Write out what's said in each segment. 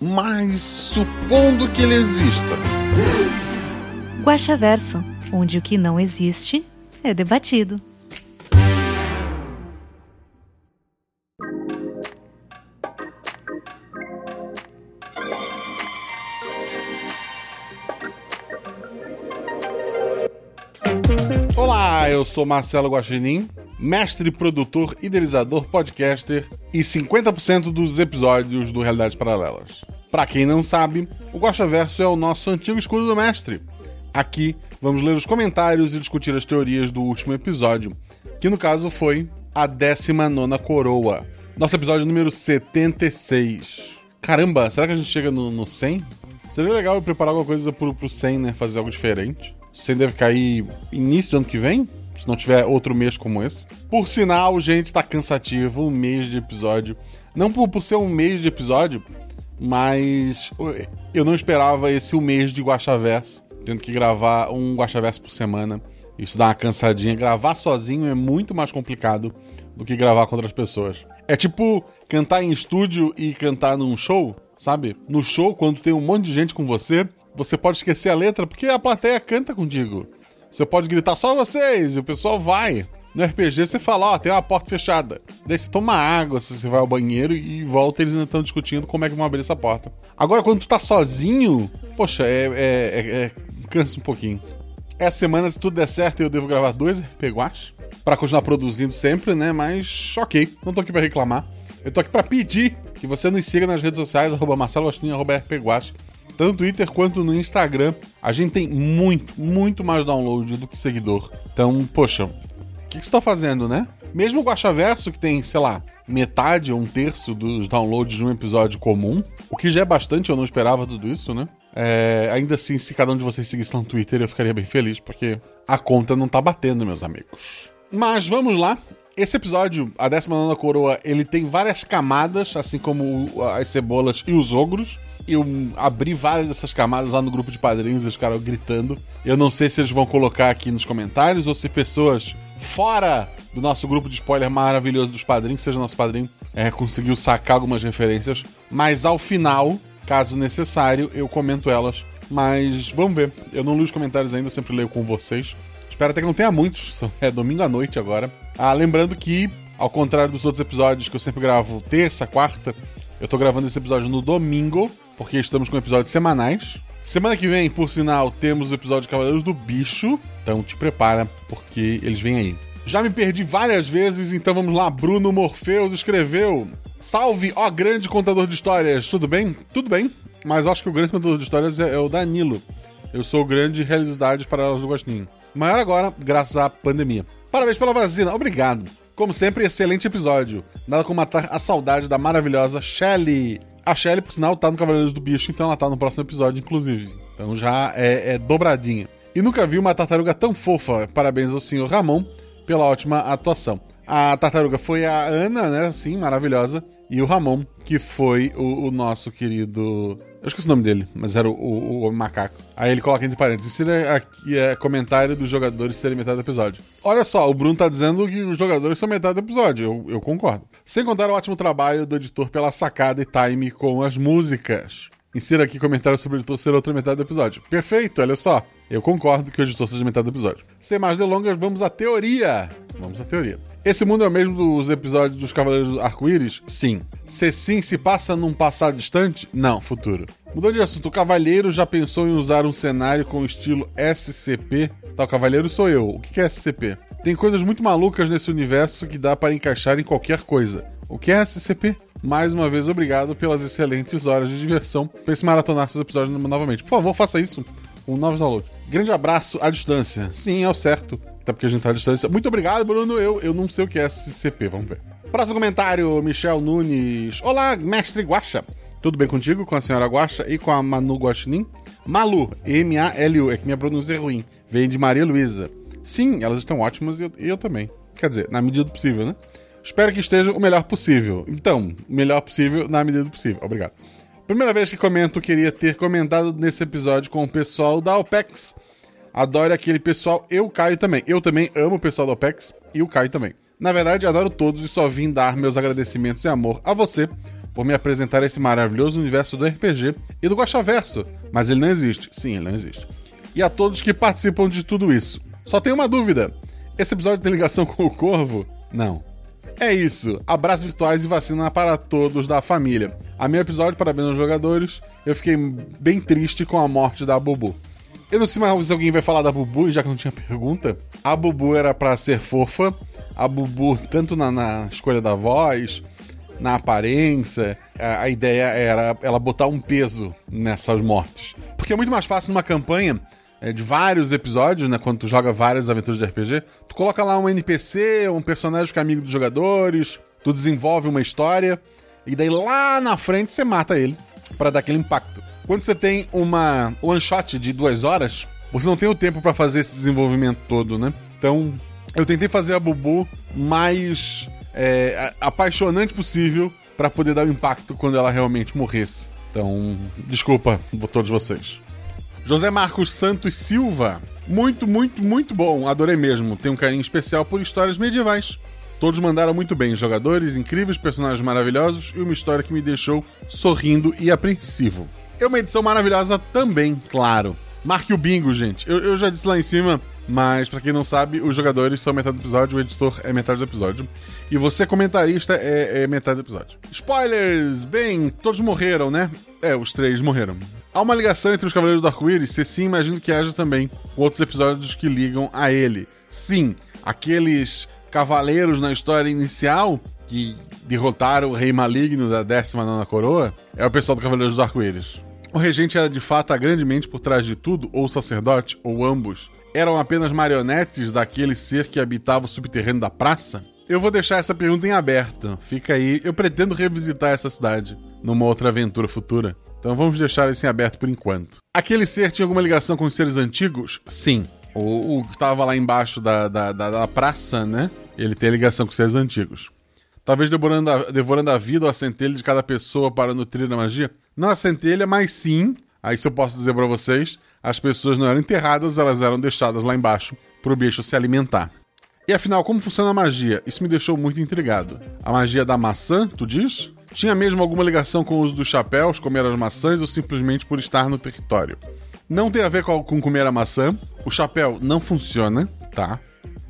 Mas supondo que ele exista. Guaxaverso, onde o que não existe é debatido. Olá, eu sou Marcelo Guaxinim, mestre, produtor, idealizador, podcaster e 50% dos episódios do Realidades Paralelas. Pra quem não sabe, o Guaxaverso é o nosso antigo escudo do mestre. Aqui vamos ler os comentários e discutir as teorias do último episódio, que no caso foi a 19 Coroa. Nosso episódio número 76. Caramba, será que a gente chega no, no 100? Seria legal eu preparar alguma coisa pro, pro 100, né? Fazer algo diferente. O 100 deve cair início do ano que vem, se não tiver outro mês como esse. Por sinal, gente, tá cansativo, um mês de episódio. Não por, por ser um mês de episódio, mas eu não esperava esse um mês de Guaxaverso, tendo que gravar um Guaxaverso por semana. Isso dá uma cansadinha. Gravar sozinho é muito mais complicado do que gravar com outras pessoas. É tipo cantar em estúdio e cantar num show, sabe? No show, quando tem um monte de gente com você, você pode esquecer a letra porque a plateia canta contigo. Você pode gritar só vocês e o pessoal vai. No RPG você fala, ó, tem uma porta fechada. Daí você toma água, você vai ao banheiro e volta eles ainda estão discutindo como é que vão abrir essa porta. Agora, quando tu tá sozinho, poxa, é, é, é- é- cansa um pouquinho. Essa semana, se tudo der certo, eu devo gravar dois RP Guache pra continuar produzindo sempre, né? Mas ok, não tô aqui pra reclamar. Eu tô aqui pra pedir que você nos siga nas redes sociais, arroba Marcelo Agostinho, arroba RP Guache. Tanto no Twitter quanto no Instagram. A gente tem muito, muito mais download do que seguidor. Então, poxa, o que, que você tá fazendo, né? Mesmo o Guaxaverso, que tem, sei lá, metade ou um terço dos downloads de um episódio comum, o que já é bastante, eu não esperava tudo isso, né? É, ainda assim, se cada um de vocês seguisse lá no Twitter, eu ficaria bem feliz, porque a conta não tá batendo, meus amigos. Mas vamos lá. Esse episódio, a 19 Coroa, ele tem várias camadas, assim como as cebolas e os ogros. Eu abri várias dessas camadas lá no grupo de padrinhos, eles ficaram gritando. Eu não sei se eles vão colocar aqui nos comentários ou se pessoas fora do nosso grupo de spoiler maravilhoso dos padrinhos, seja nosso padrinho, é, conseguiu sacar algumas referências. Mas ao final, caso necessário, eu comento elas. Mas vamos ver. Eu não li os comentários ainda, eu sempre leio com vocês. Espero até que não tenha muitos. É domingo à noite agora. Ah, lembrando que, ao contrário dos outros episódios que eu sempre gravo terça, quarta, eu tô gravando esse episódio no domingo, porque estamos com episódios semanais. Semana que vem, por sinal, temos o episódio de Cavaleiros do Bicho. Então te prepara, porque eles vêm aí. Já me perdi várias vezes, então vamos lá. Bruno Morfeus escreveu: Salve, ó grande contador de histórias. Tudo bem? Tudo bem. Mas acho que o grande contador de histórias é, é o Danilo. Eu sou o grande Realidades Paralelas do Gostinho. Maior agora, graças à pandemia. Parabéns pela vacina, obrigado. Como sempre, excelente episódio. Nada como matar a saudade da maravilhosa Shelly. A Shelly, por sinal, tá no Cavaleiros do Bicho, então ela tá no próximo episódio, inclusive. Então já é, é dobradinha. E nunca vi uma tartaruga tão fofa. Parabéns ao senhor Ramon pela ótima atuação. A tartaruga foi a Ana, né? Sim, maravilhosa. E o Ramon, que foi o, o nosso querido. Eu esqueci o nome dele, mas era o, o- o macaco. Aí ele coloca entre parênteses: Insira aqui é comentário dos jogadores serem metade do episódio. Olha só, o Bruno tá dizendo que os jogadores são metade do episódio. Eu, eu concordo. Sem contar o ótimo trabalho do editor pela sacada e time com as músicas. Insira aqui comentário sobre o editor ser outra metade do episódio. Perfeito, olha só. Eu concordo que o editor seja metade do episódio. Sem mais delongas, vamos à teoria. Vamos à teoria. Esse mundo é o mesmo dos episódios dos Cavaleiros do Arco-Íris? Sim. Se sim, se passa num passado distante? Não, futuro. Mudando de assunto, o Cavalheiro já pensou em usar um cenário com estilo SCP? Tá, o Cavalheiro sou eu. O que é SCP? Tem coisas muito malucas nesse universo que dá para encaixar em qualquer coisa. O que é SCP? Mais uma vez, obrigado pelas excelentes horas de diversão. Pense maratonar seus episódios novamente. Por favor, faça isso com novos downloads. Grande abraço à distância. Sim, é o certo. Até porque a gente tá à distância. Muito obrigado, Bruno. Eu, eu não sei o que é SCP, vamos ver. Próximo comentário, Michel Nunes. Olá, mestre Guaxa. Tudo bem contigo, com a senhora Guaxa e com a Manu Guaxinim? Malu, M-A-L-U, é que minha pronúncia é ruim. Vem de Maria Luísa. Sim, elas estão ótimas e eu, eu também. Quer dizer, na medida do possível, né? Espero que esteja o melhor possível. Então, melhor possível na medida do possível. Obrigado. Primeira vez que comento, queria ter comentado nesse episódio com o pessoal da OPEX. Adoro aquele pessoal, eu Caio também. Eu também amo o pessoal da OPEX e o Caio também. Na verdade, adoro todos e só vim dar meus agradecimentos e amor a você por me apresentar esse maravilhoso universo do RPG e do Verso. Mas ele não existe. Sim, ele não existe. E a todos que participam de tudo isso. Só tenho uma dúvida. Esse episódio tem ligação com o Corvo? Não. É isso. Abraços virtuais e vacina para todos da família. A meu episódio, parabéns aos jogadores. Eu fiquei bem triste com a morte da Bubu. Eu não sei mais se alguém vai falar da Bubu, já que não tinha pergunta. A Bubu era para ser fofa. A Bubu, tanto na, na, escolha da voz, na aparência, a, a ideia era ela botar um peso nessas mortes. Porque é muito mais fácil numa campanha é, de vários episódios, né? Quando tu joga várias aventuras de RPG, tu coloca lá um NPC, um personagem que é amigo dos jogadores, tu desenvolve uma história, e daí lá na frente você mata ele para dar aquele impacto. Quando você tem uma one shot de duas horas, você não tem o tempo para fazer esse desenvolvimento todo, né? Então, eu tentei fazer a Bubu mais é, apaixonante possível para poder dar o impacto quando ela realmente morresse. Então, desculpa todos vocês. José Marcos Santos Silva. Muito, muito, muito bom. Adorei mesmo. Tem um carinho especial por histórias medievais. Todos mandaram muito bem. Jogadores incríveis, personagens maravilhosos e uma história que me deixou sorrindo e apreensivo. É uma edição maravilhosa também, claro. Marque o bingo, gente. Eu, eu já disse lá em cima, mas para quem não sabe, os jogadores são metade do episódio, o editor é metade do episódio. E você, comentarista, é, é metade do episódio. Spoilers! Bem, todos morreram, né? É, os três morreram. Há uma ligação entre os Cavaleiros do Arco-Íris? Se sim, imagino que haja também outros episódios que ligam a ele. Sim, aqueles cavaleiros na história inicial que derrotaram o Rei Maligno da 19 Coroa é o pessoal do Cavaleiros do Arco-Íris. O regente era de fato a grande mente por trás de tudo, ou o sacerdote, ou ambos? Eram apenas marionetes daquele ser que habitava o subterrâneo da praça? Eu vou deixar essa pergunta em aberto. Fica aí. Eu pretendo revisitar essa cidade numa outra aventura futura. Então vamos deixar isso em aberto por enquanto. Aquele ser tinha alguma ligação com os seres antigos? Sim. O, o que estava lá embaixo da, da, da, da, praça, né? Ele tem ligação com os seres antigos. Talvez devorando a, devorando a vida ou a centelha de cada pessoa para nutrir a magia? Não a centelha, mas sim, aí se eu posso dizer para vocês, as pessoas não eram enterradas, elas eram deixadas lá embaixo para o bicho se alimentar. E afinal, como funciona a magia? Isso me deixou muito intrigado. A magia da maçã, tu diz? Tinha mesmo alguma ligação com o uso dos chapéus, comer as maçãs ou simplesmente por estar no território? Não tem a ver com, com comer a maçã. O chapéu não funciona, tá?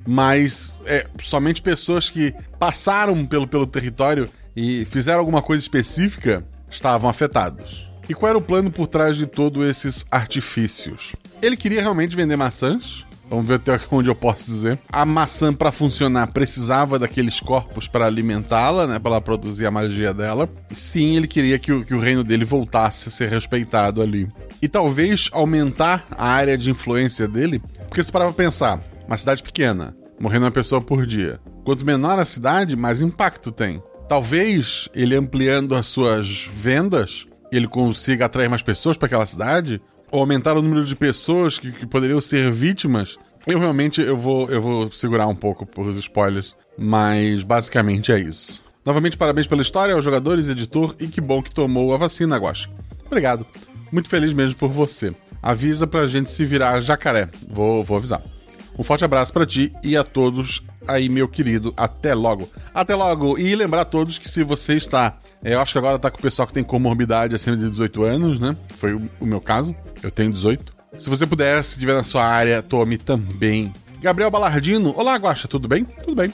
Mas é, somente pessoas que passaram pelo, pelo território e fizeram alguma coisa específica estavam afetados. E qual era o plano por trás de todos esses artifícios? Ele queria realmente vender maçãs, Vamos ver até onde eu posso dizer. A maçã, para funcionar, precisava daqueles corpos para alimentá-la, né? Para ela produzir a magia dela. Sim, ele queria que o, que o reino dele voltasse a ser respeitado ali. E talvez aumentar a área de influência dele. Porque se parar pra pensar, uma cidade pequena, morrendo uma pessoa por dia. Quanto menor a cidade, mais impacto tem. Talvez ele ampliando as suas vendas, ele consiga atrair mais pessoas para aquela cidade, ou aumentar o número de pessoas que, que, poderiam ser vítimas, eu realmente eu vou, eu vou segurar um pouco por os spoilers, mas basicamente é isso. Novamente, parabéns pela história aos jogadores, editor, e que bom que tomou a vacina, Guache. Obrigado. Muito feliz mesmo por você. Avisa pra gente se virar jacaré. Vou, vou avisar. Um forte abraço para ti e a todos aí, meu querido. Até logo. Até logo. E lembrar a todos que se você está. É, eu acho que agora tá com o pessoal que tem comorbidade acima de 18 anos, né? Foi o, meu caso. Eu tenho 18. Se você puder, se estiver na sua área, tome também. Gabriel Balardino. Olá, Guaxa, tudo bem? Tudo bem.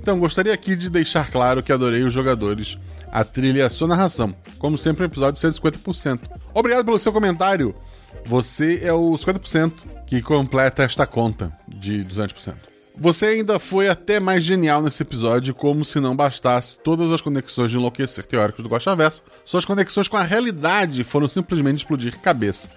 Então, gostaria aqui de deixar claro que adorei os jogadores, a trilha e a sua narração. Como sempre, um episódio de 150%. Obrigado pelo seu comentário. Você é o 50% que completa esta conta de 200%. Você ainda foi até mais genial nesse episódio, como se não bastasse todas as conexões de enlouquecer teóricos do Guaxaverso, suas conexões com a realidade foram simplesmente explodir cabeça.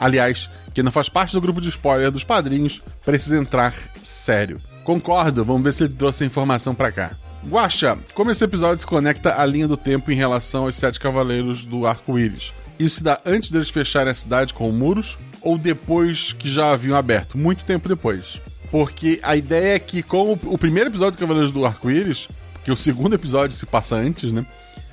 Aliás, quem não faz parte do grupo de spoiler dos padrinhos precisa entrar sério. Concordo, vamos ver se ele trouxe a informação para cá. Guaxa, como esse episódio se conecta à linha do tempo em relação aos sete cavaleiros do arco-íris? Isso se dá antes deles fecharem a cidade com muros ou depois que já haviam aberto? Muito tempo depois. Porque a ideia é que, como o primeiro episódio do Cavaleiros do Arco-Íris, que o segundo episódio se passa antes, né?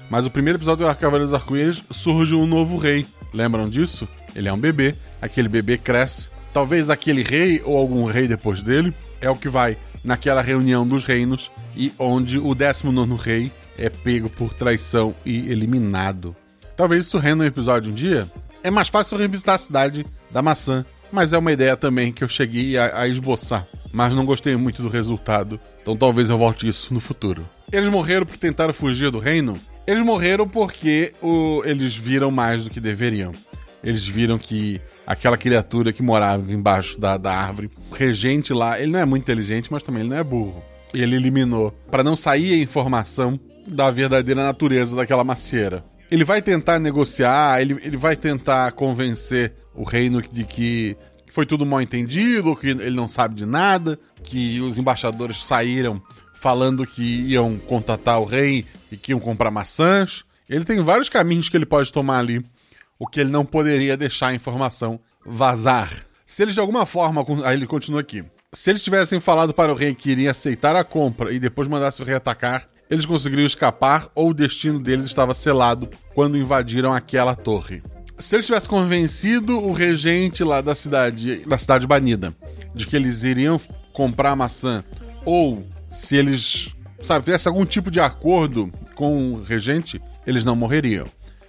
Mas o primeiro episódio do Cavaleiros do Arco-Íris surge um novo rei. Lembram disso? Ele é um bebê, aquele bebê cresce. Talvez aquele rei ou algum rei depois dele é o que vai naquela reunião dos reinos e onde o 19 rei é pego por traição e eliminado. Talvez isso renda um episódio um dia. É mais fácil revisitar a cidade da maçã, mas é uma ideia também que eu cheguei a, a esboçar. Mas não gostei muito do resultado, então talvez eu volte isso no futuro. Eles morreram porque tentaram fugir do reino? Eles morreram porque o, eles viram mais do que deveriam. Eles viram que aquela criatura que morava embaixo da, da árvore, o regente lá, ele não é muito inteligente, mas também ele não é burro. Ele eliminou para não sair a informação da verdadeira natureza daquela macieira. Ele vai tentar negociar, ele, ele vai tentar convencer o reino de que foi tudo mal entendido, que ele não sabe de nada, que os embaixadores saíram falando que iam contatar o rei e que iam comprar maçãs. Ele tem vários caminhos que ele pode tomar ali, o que ele não poderia deixar a informação vazar. Se eles de alguma forma. Aí ele continua aqui. Se eles tivessem falado para o rei que iriam aceitar a compra e depois mandasse o rei atacar, eles conseguiriam escapar ou o destino deles estava selado quando invadiram aquela torre. Se eles tivessem convencido o regente lá da cidade, da cidade banida, de que eles iriam comprar maçã, ou se eles, sabe, tivesse algum tipo de acordo com o regente, eles não morreriam.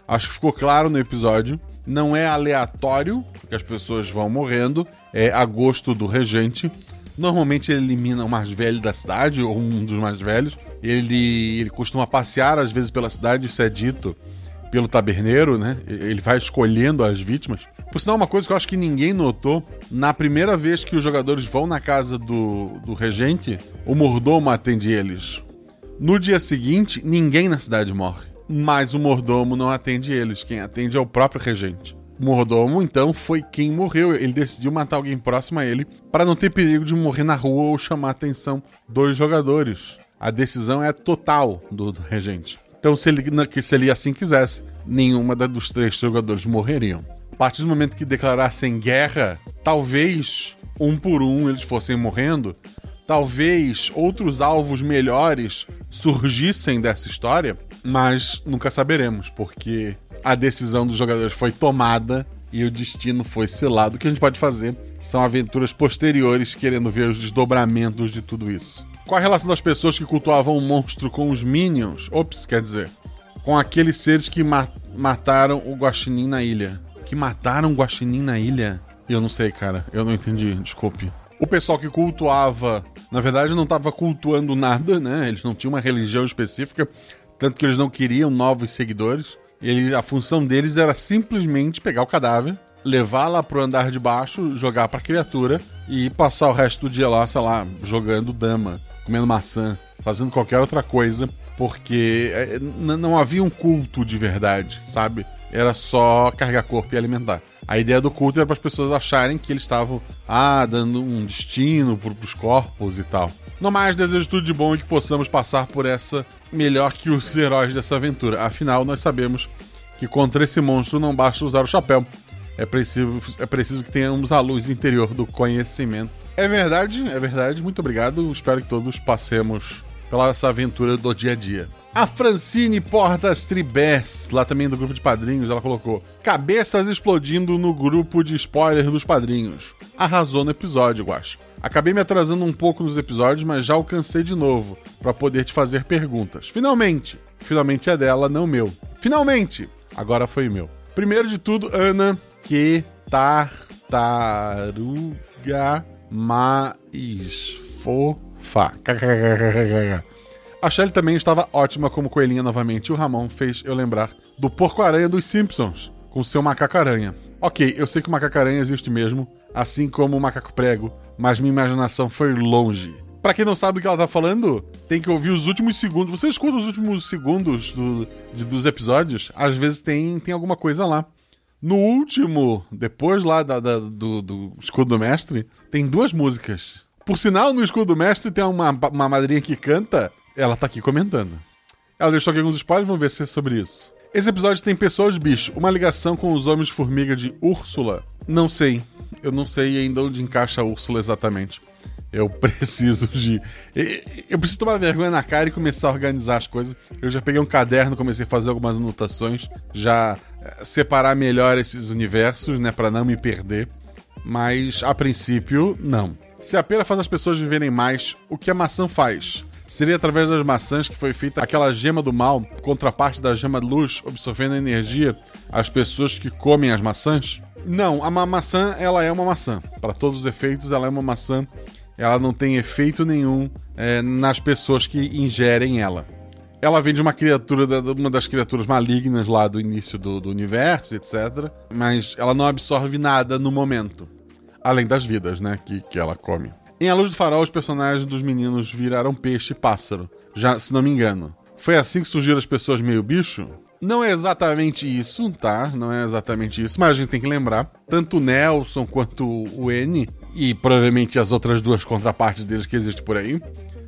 Acho que ficou claro no episódio. Não é aleatório que as pessoas vão morrendo, é a gosto do regente. Normalmente ele elimina o mais velho da cidade, ou um dos mais velhos. Ele, ele costuma passear às vezes pela cidade, isso é dito pelo taberneiro, né? Ele vai escolhendo as vítimas. Por sinal, uma coisa que eu acho que ninguém notou: na primeira vez que os jogadores vão na casa do, do regente, o mordomo atende eles. No dia seguinte, ninguém na cidade morre. Mas o mordomo não atende eles. Quem atende é o próprio regente. O mordomo, então, foi quem morreu. Ele decidiu matar alguém próximo a ele para não ter perigo de morrer na rua ou chamar a atenção dos jogadores. A decisão é total do, regente. Então, se ele, se ele assim quisesse, nenhuma dos três jogadores morreriam. A partir do momento que declarassem guerra, talvez um por um eles fossem morrendo, talvez outros alvos melhores surgissem dessa história, mas nunca saberemos, porque a decisão dos jogadores foi tomada e o destino foi selado. O que a gente pode fazer são aventuras posteriores querendo ver os desdobramentos de tudo isso. Qual a relação das pessoas que cultuavam o monstro com os Minions? Ops, quer dizer, com aqueles seres que ma mataram o Guaxinim na ilha. Que mataram o Guaxinim na ilha? Eu não sei, cara. Eu não entendi, desculpe. O pessoal que cultuava, na verdade, não estava cultuando nada, né? Eles não tinham uma religião específica, tanto que eles não queriam novos seguidores. Ele, a função deles era simplesmente pegar o cadáver, levar lá pro andar de baixo, jogar pra criatura e passar o resto do dia lá, sei lá, jogando dama comendo maçã, fazendo qualquer outra coisa, porque é, não havia um culto de verdade, sabe? Era só carregar corpo e alimentar. A ideia do culto era para as pessoas acharem que eles estavam, ah, dando um destino para os corpos e tal. No mais, desejo tudo de bom e que possamos passar por essa melhor que os heróis dessa aventura. Afinal, nós sabemos que contra esse monstro não basta usar o chapéu. É preciso, é preciso que tenhamos a luz interior do conhecimento. É verdade, é verdade. Muito obrigado. Espero que todos passemos pela essa aventura do dia a dia. A Francine Portas Tribés, lá também do grupo de padrinhos, ela colocou: Cabeças explodindo no grupo de spoiler dos padrinhos. Arrasou no episódio, eu acho. Acabei me atrasando um pouco nos episódios, mas já alcancei de novo para poder te fazer perguntas. Finalmente! Finalmente é dela, não meu. Finalmente! Agora foi meu. Primeiro de tudo, Ana, que tartaruga mais fofa. A Shelly também estava ótima como coelhinha novamente. O Ramon fez eu lembrar do Porco-Aranha dos Simpsons, com seu macaco-aranha. Ok, eu sei que o macaco-aranha existe mesmo, assim como o macaco-prego, mas minha imaginação foi longe. Para quem não sabe o que ela tá falando, tem que ouvir os últimos segundos. Você escuta os últimos segundos do, de, dos episódios? Às vezes tem, tem alguma coisa lá. No último, depois lá da, da, do, do Escudo do Mestre, tem duas músicas. Por sinal, no Escudo do Mestre tem uma, uma madrinha que canta ela tá aqui comentando. Ela deixou aqui alguns spoilers, vamos ver se é sobre isso. Esse episódio tem pessoas bicho, uma ligação com os homens de formiga de Úrsula. Não sei. Eu não sei ainda onde encaixa a Úrsula exatamente. Eu preciso de. Eu preciso tomar vergonha na cara e começar a organizar as coisas. Eu já peguei um caderno, comecei a fazer algumas anotações, já eh, separar melhor esses universos, né, para não me perder. Mas a princípio, não. Se a pera faz as pessoas viverem mais, o que a maçã faz? Seria através das maçãs que foi feita aquela gema do mal, contraparte da gema de luz, absorvendo energia às pessoas que comem as maçãs? Não, a ma maçã ela é uma maçã. Para todos os efeitos, ela é uma maçã. Ela não tem efeito nenhum é, nas pessoas que ingerem ela. Ela vem de uma criatura, da, uma das criaturas malignas lá do início do, do universo, etc. Mas ela não absorve nada no momento. Além das vidas, né? Que, que ela come. Em A Luz do Farol, os personagens dos meninos viraram peixe e pássaro. Já, se não me engano. Foi assim que surgiram as pessoas meio bicho? Não é exatamente isso, tá? Não é exatamente isso, mas a gente tem que lembrar. Tanto o Nelson quanto o N, e provavelmente as outras duas contrapartes deles que existem por aí,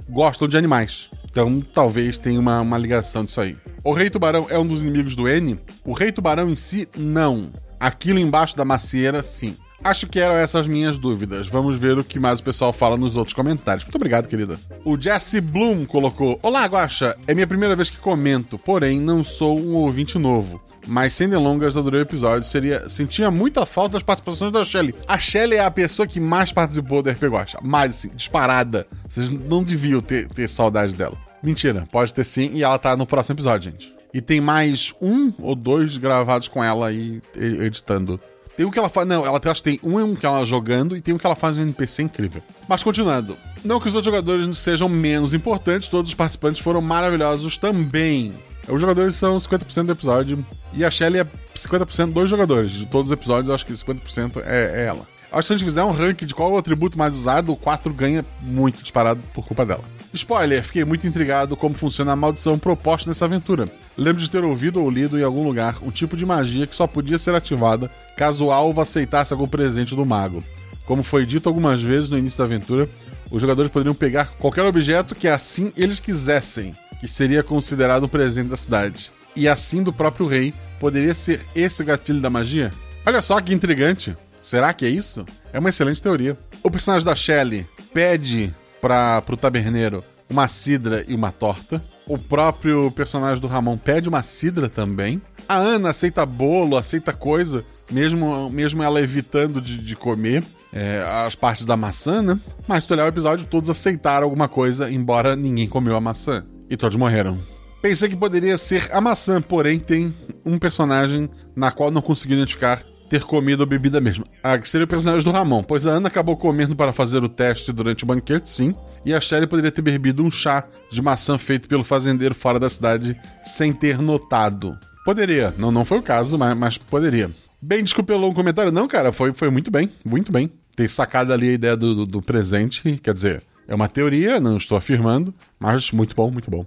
gostam de animais. Então talvez tenha uma, uma ligação disso aí. O Rei Tubarão é um dos inimigos do N? O Rei Tubarão em si, não. Aquilo embaixo da macieira, sim. Acho que eram essas minhas dúvidas. Vamos ver o que mais o pessoal fala nos outros comentários. Muito obrigado, querida. O Jesse Bloom colocou: Olá, Guaxa. É minha primeira vez que comento, porém não sou um ouvinte novo. Mas sem delongas, adorei o episódio. Seria, sentia muita falta das participações da Shelly. A Shelly é a pessoa que mais participou do RP Guacha. Mais, assim, disparada. Vocês não deviam ter, ter saudade dela. Mentira, pode ter sim. E ela tá no próximo episódio, gente. E tem mais um ou dois gravados com ela aí editando tem um que ela faz. Não, ela acho que tem um que ela jogando e tem um que ela faz no NPC incrível. Mas continuando. Não que os outros jogadores sejam menos importantes, todos os participantes foram maravilhosos também. Os jogadores são 50% do episódio e a Shelly é 50% dos jogadores. De todos os episódios, eu acho que 50% é, é ela. Acho que se a gente fizer um ranking de qual é o atributo mais usado, o 4 ganha muito disparado por culpa dela. Spoiler, fiquei muito intrigado como funciona a maldição proposta nessa aventura. Lembro de ter ouvido ou lido em algum lugar um tipo de magia que só podia ser ativada caso o alvo aceitasse algum presente do mago. Como foi dito algumas vezes no início da aventura, os jogadores poderiam pegar qualquer objeto que assim eles quisessem, que seria considerado um presente da cidade. E assim do próprio rei, poderia ser esse o gatilho da magia? Olha só que intrigante. Será que é isso? É uma excelente teoria. O personagem da Shelley pede para pro taberneiro uma cidra e uma torta. O próprio personagem do Ramon pede uma cidra também. A Ana aceita bolo, aceita coisa, mesmo, mesmo ela evitando de, de comer é, as partes da maçã, né? Mas se tu olhar o episódio, todos aceitaram alguma coisa, embora ninguém comeu a maçã. E todos morreram. Pensei que poderia ser a maçã, porém tem um personagem na qual não consegui identificar ter comido a bebida mesmo. Ah, que seria o personagem do Ramon, pois a Ana acabou comendo para fazer o teste durante o banquete, sim. E a Shelly poderia ter bebido um chá de maçã feito pelo fazendeiro fora da cidade sem ter notado. Poderia, não, não foi o caso, mas, mas poderia. Bem, desculpe pelo longo comentário. Não, cara, foi, foi muito bem, muito bem. Ter sacado ali a ideia do, do, do presente, quer dizer, é uma teoria, não estou afirmando, mas muito bom, muito bom.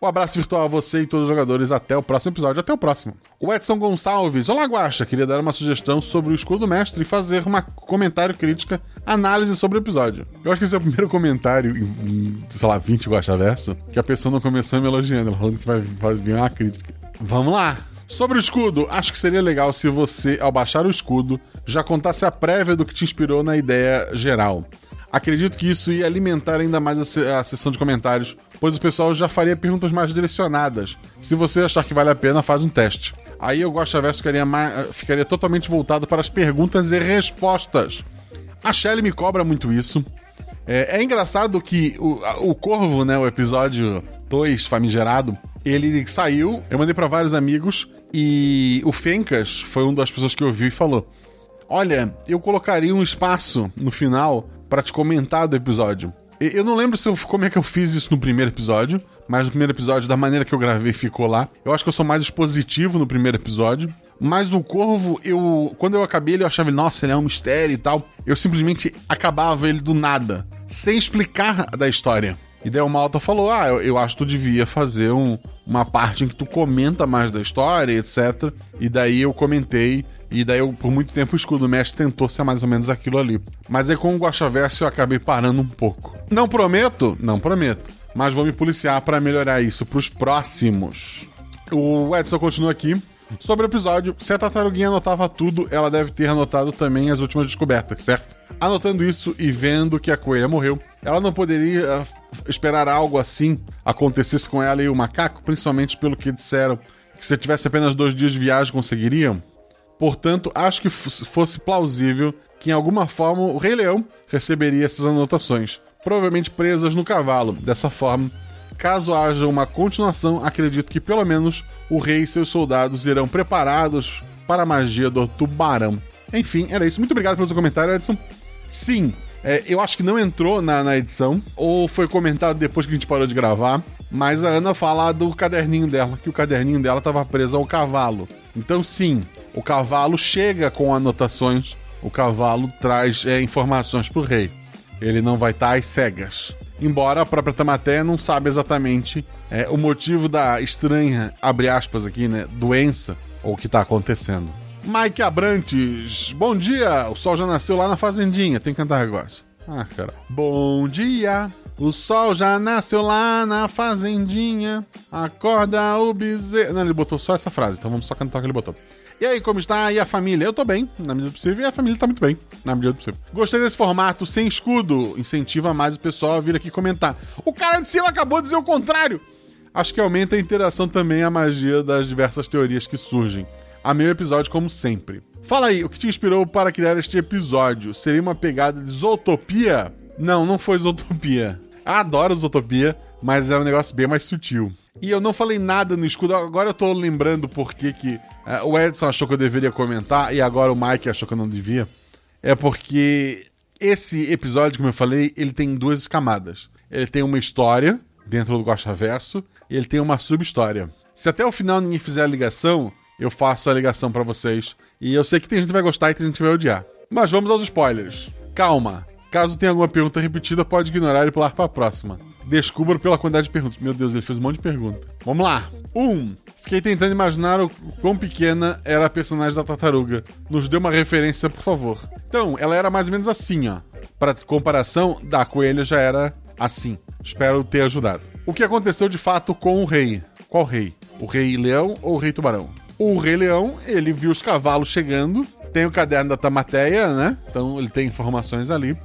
Um abraço virtual a você e todos os jogadores. Até o próximo episódio. Até o próximo. O Edson Gonçalves. Olá, Guaxa. Queria dar uma sugestão sobre o escudo do mestre e fazer uma comentário, crítica, análise sobre o episódio. Eu acho que esse é o primeiro comentário em, sei lá, 20 Guaxa Verso que a pessoa não começou me elogiando. Ela falando que vai, vai vir uma crítica. Vamos lá. Sobre o escudo, acho que seria legal se você, ao baixar o escudo, já contasse a prévia do que te inspirou na ideia geral. Acredito que isso ia alimentar ainda mais a, se a sessão de comentários, pois o pessoal já faria perguntas mais direcionadas. Se você achar que vale a pena, faz um teste. Aí eu gosto Verso ficaria, ficaria totalmente voltado para as perguntas e respostas. A Shelly me cobra muito isso. É, é engraçado que o, o Corvo, né, o episódio 2, famigerado, ele saiu, eu mandei para vários amigos e o Fencas foi uma das pessoas que ouviu e falou: Olha, eu colocaria um espaço no final para te comentar do episódio. Eu não lembro se eu, como é que eu fiz isso no primeiro episódio, mas no primeiro episódio, da maneira que eu gravei, ficou lá. Eu acho que eu sou mais expositivo no primeiro episódio. Mas o Corvo, eu. Quando eu acabei ele, eu achava, nossa, ele é um mistério e tal. Eu simplesmente acabava ele do nada, sem explicar da história. E daí o Malta falou: Ah, eu, eu acho que tu devia fazer um, uma parte em que tu comenta mais da história, etc. E daí eu comentei e daí, eu, por muito tempo, o escudo mestre tentou ser mais ou menos aquilo ali. Mas aí, com o Guaxaverso, eu acabei parando um pouco. Não prometo? Não prometo. mas vou me policiar para melhorar isso pros próximos. O Edson continua aqui. Sobre o episódio, se a tartaruguinha anotava tudo, ela deve ter anotado também as últimas descobertas, certo? Anotando isso e vendo que a coelha morreu, ela não poderia eh, esperar algo assim acontecesse com ela e o macaco, principalmente pelo que disseram que se tivesse apenas dois dias de viagem conseguiriam. Portanto, acho que fosse plausível que em alguma forma o Rei Leão receberia essas anotações, provavelmente presas no cavalo. Dessa forma, caso haja uma continuação, acredito que pelo menos o rei e seus soldados irão preparados para a magia do tubarão. Enfim, era isso. Muito obrigado pelo seu comentário, Edson. Sim, é, eu acho que não entrou na, na edição, ou foi comentado depois que a gente parou de gravar. Mas a Ana fala do caderninho dela, que o caderninho dela estava preso ao cavalo. Então, sim, o cavalo chega com anotações, o cavalo traz é, informações pro rei. Ele não vai estar tá às cegas. Embora a própria Tamaté não sabe exatamente é, o motivo da estranha, abre aspas aqui, né, doença ou o que está acontecendo. Mike Abrantes, bom dia! O sol já nasceu lá na fazendinha, tem que cantar agora. Ah, cara. Bom dia! O sol já nasceu lá na fazendinha. Acorda o bezerro. Não, ele botou só essa frase, então vamos só cantar o que ele botou. E aí, como está? E a família? Eu tô bem, na medida do possível, e a família tá muito bem, na medida do possível. Gostei desse formato sem escudo. Incentiva mais o pessoal a vir aqui comentar. O cara de cima acabou de dizer o contrário. Acho que aumenta a interação também a magia das diversas teorias que surgem. Amei o episódio como sempre. Fala aí, o que te inspirou para criar este episódio? Seria uma pegada de Zootopia? Não, não foi Zootopia. Adoro Zootopia, mas era um negócio bem mais sutil. E eu não falei nada no escudo, agora eu tô lembrando porque que uh, o Edson achou que eu deveria comentar e agora o Mike achou que eu não devia. É porque esse episódio, como eu falei, ele tem duas camadas. Ele tem uma história dentro do Gosta Verso e ele tem uma sub-história. Se até o final ninguém fizer a ligação, eu faço a ligação para vocês. E eu sei que tem gente que vai gostar e tem gente que vai odiar. Mas vamos aos spoilers. Calma. Caso tenha alguma pergunta repetida, pode ignorar e pular para a próxima. Descubra pela quantidade de perguntas. Meu Deus, ele fez um monte de perguntas. Vamos lá. 1. Um, fiquei tentando imaginar o quão pequena era a personagem da tartaruga. Nos dê uma referência, por favor. Então, ela era mais ou menos assim, ó. Para comparação, da coelha já era assim. Espero ter ajudado. O que aconteceu de fato com o rei? Qual rei? O rei leão ou o rei tubarão? O Rei Leão, ele viu os cavalos chegando, tem o caderno da Tamateia, né? Então ele tem informações ali.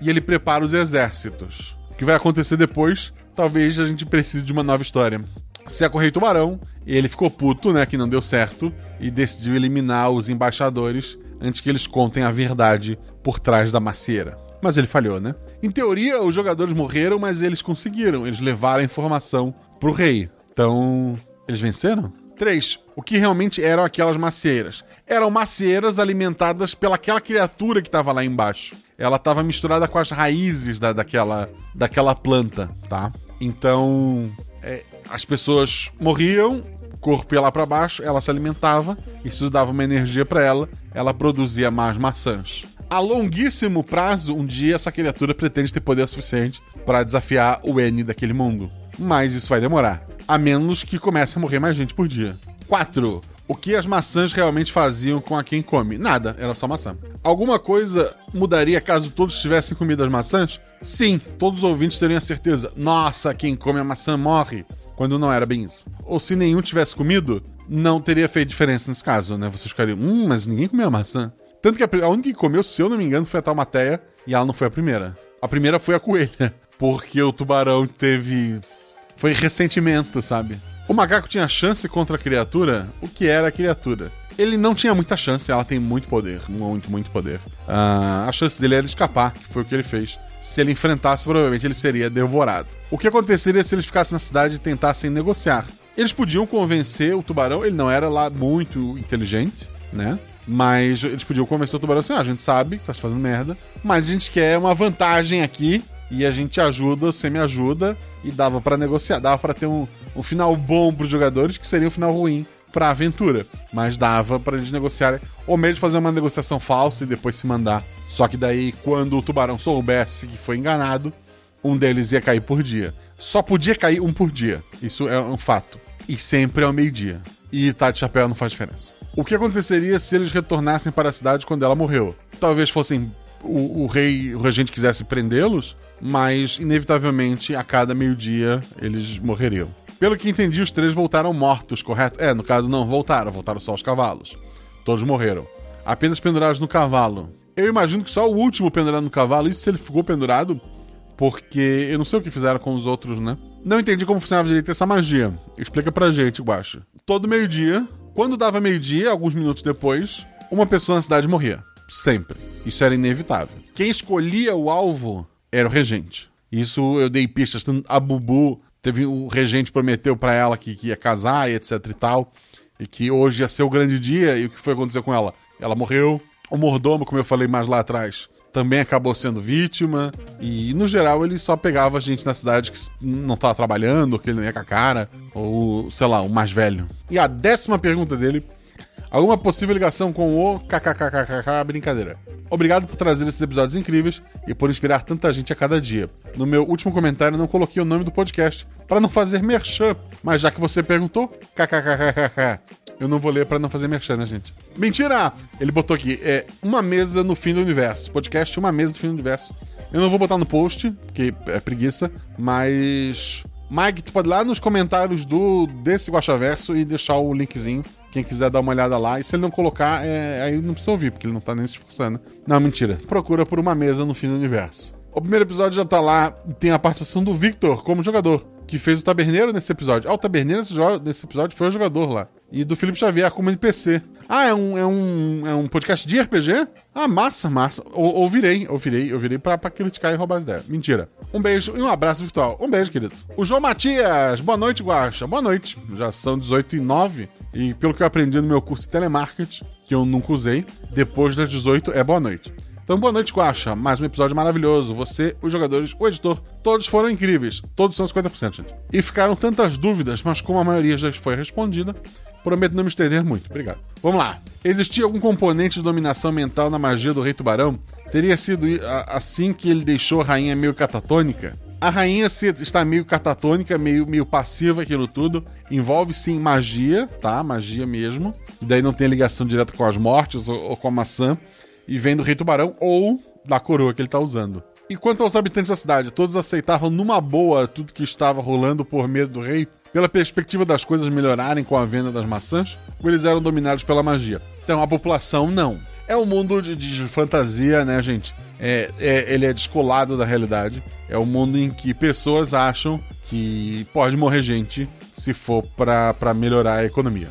E ele prepara os exércitos. O que vai acontecer depois, talvez a gente precise de uma nova história. Se é com o Rei Tubarão, ele ficou puto, né? Que não deu certo. E decidiu eliminar os embaixadores antes que eles contem a verdade por trás da macieira. Mas ele falhou, né? Em teoria, os jogadores morreram, mas eles conseguiram. Eles levaram a informação pro rei. Então, eles venceram? 3. O que realmente eram aquelas macieiras? Eram macieiras alimentadas pelaquela criatura que estava lá embaixo. Ela estava misturada com as raízes da, daquela, daquela planta, tá? Então, é, as pessoas morriam, o corpo ia lá para baixo, ela se alimentava, isso dava uma energia para ela, ela produzia mais maçãs. A longuíssimo prazo, um dia essa criatura pretende ter poder suficiente para desafiar o N daquele mundo. Mas isso vai demorar a menos que comece a morrer mais gente por dia. 4. O que as maçãs realmente faziam com a quem come? Nada, era só maçã. Alguma coisa mudaria caso todos tivessem comido as maçãs? Sim, todos os ouvintes teriam a certeza. Nossa, quem come a maçã morre. Quando não era bem isso. Ou se nenhum tivesse comido, não teria feito diferença nesse caso, né? Vocês ficariam, hum, mas ninguém comeu a maçã. Tanto que a, única que comeu, se eu não me engano, foi a Taumateia e ela não foi a primeira. A primeira foi a coelha, porque o tubarão teve foi ressentimento, sabe? O macaco tinha chance contra a criatura? O que era a criatura? Ele não tinha muita chance, ela tem muito poder, muito, muito poder. Uh, a chance dele era escapar, que foi o que ele fez. Se ele enfrentasse, provavelmente ele seria devorado. O que aconteceria se eles ficassem na cidade e tentassem negociar? Eles podiam convencer o tubarão, ele não era lá muito inteligente, né? Mas eles podiam convencer o tubarão assim: ah, a gente sabe que tá fazendo merda, mas a gente quer uma vantagem aqui e a gente ajuda, você me ajuda, e dava para negociar, dava para ter um, um final bom pros jogadores, que seria um final ruim pra aventura. Mas dava para eles negociarem, ou mesmo fazer uma negociação falsa e depois se mandar. Só que daí, quando o tubarão soubesse que foi enganado, um deles ia cair por dia. Só podia cair um por dia. Isso é um fato. E sempre ao meio-dia. E tá de chapéu não faz diferença. O que aconteceria se eles retornassem para a cidade quando ela morreu? Talvez fossem o, o rei, o regente quisesse prendê-los, mas inevitavelmente a cada meio-dia eles morreriam. Pelo que entendi, os três voltaram mortos, correto? É, no caso não voltaram, voltaram só os cavalos. Todos morreram. Apenas pendurados no cavalo. Eu imagino que só o último pendurado no cavalo, isso se ele ficou pendurado, porque eu não sei o que fizeram com os outros, né? Não entendi como funcionava direito essa magia. Explica pra gente, Guacha. Todo meio-dia, quando dava meio-dia, alguns minutos depois, uma pessoa na cidade morria. Sempre. Isso era inevitável. Quem escolhia o alvo era o regente. Isso eu dei pistas. A Bubu teve o regente prometeu para ela que, que, ia casar e etc e tal. E que hoje ia ser o grande dia. E o que foi acontecer com ela? Ela morreu. O mordomo, como eu falei mais lá atrás, também acabou sendo vítima. E, no geral, ele só pegava gente na cidade que não estava trabalhando, que ele não ia com a cara, ou, sei lá, o mais velho. E a décima pergunta dele Alguma possível ligação com o kkkkkk brincadeira. Obrigado por trazer esses episódios incríveis e por inspirar tanta gente a cada dia. No meu último comentário não coloquei o nome do podcast para não fazer merchan, mas já que você perguntou, kkkkkk. Eu não vou ler para não fazer merchan, né, gente? Mentira! Ele botou aqui, é uma mesa no fim do universo. Podcast Uma Mesa no Fim do Universo. Eu não vou botar no post, porque é preguiça, mas Mike, tu pode ir lá nos comentários do desse Guaxaverso e deixar o linkzinho quem quiser dar uma olhada lá. E se ele não colocar, é, aí não precisa ouvir, porque ele não tá nem se esforçando. Não, mentira. Procura por uma mesa no fim do universo. O primeiro episódio já tá lá e tem a participação do Victor como jogador, que fez o Taberneiro nesse episódio. Ah, o Taberneiro nesse, episódio foi o jogador lá. E do Felipe Xavier como NPC. Ah, é um, é um, é um podcast de RPG? Ah, massa, massa. Ou, ouvirei, ouvirei, ouvirei pra, pra criticar e roubar as ideias. Mentira. Um beijo e um abraço virtual. Um beijo, querido. O João Matias, boa noite, Guaxa. Boa noite. Já são 18 e 9. E pelo que eu aprendi no meu curso de telemarketing, que eu nunca usei, depois das 18 é boa noite. Então, boa noite, Guaxa. Mais um episódio maravilhoso. Você, os jogadores, o editor, todos foram incríveis. Todos são 50%, gente. E ficaram tantas dúvidas, mas como a maioria já foi respondida, prometo não me estender muito. Obrigado. Vamos lá. Existia algum componente de dominação mental na magia do Rei Tubarão? Teria sido assim que ele deixou a rainha meio catatônica? A rainha está meio catatônica, meio, meio passiva aquilo tudo. Envolve sim magia, tá? Magia mesmo. E daí não tem ligação direta com as mortes ou, ou com a maçã. E vem do rei tubarão ou da coroa que ele está usando. E quanto aos habitantes da cidade, todos aceitavam numa boa tudo que estava rolando por medo do rei? Pela perspectiva das coisas melhorarem com a venda das maçãs? Ou eles eram dominados pela magia? Então a população não. É um mundo de, de fantasia, né, gente? É, é, ele é descolado da realidade. É um mundo em que pessoas acham que pode morrer gente se for para melhorar a economia.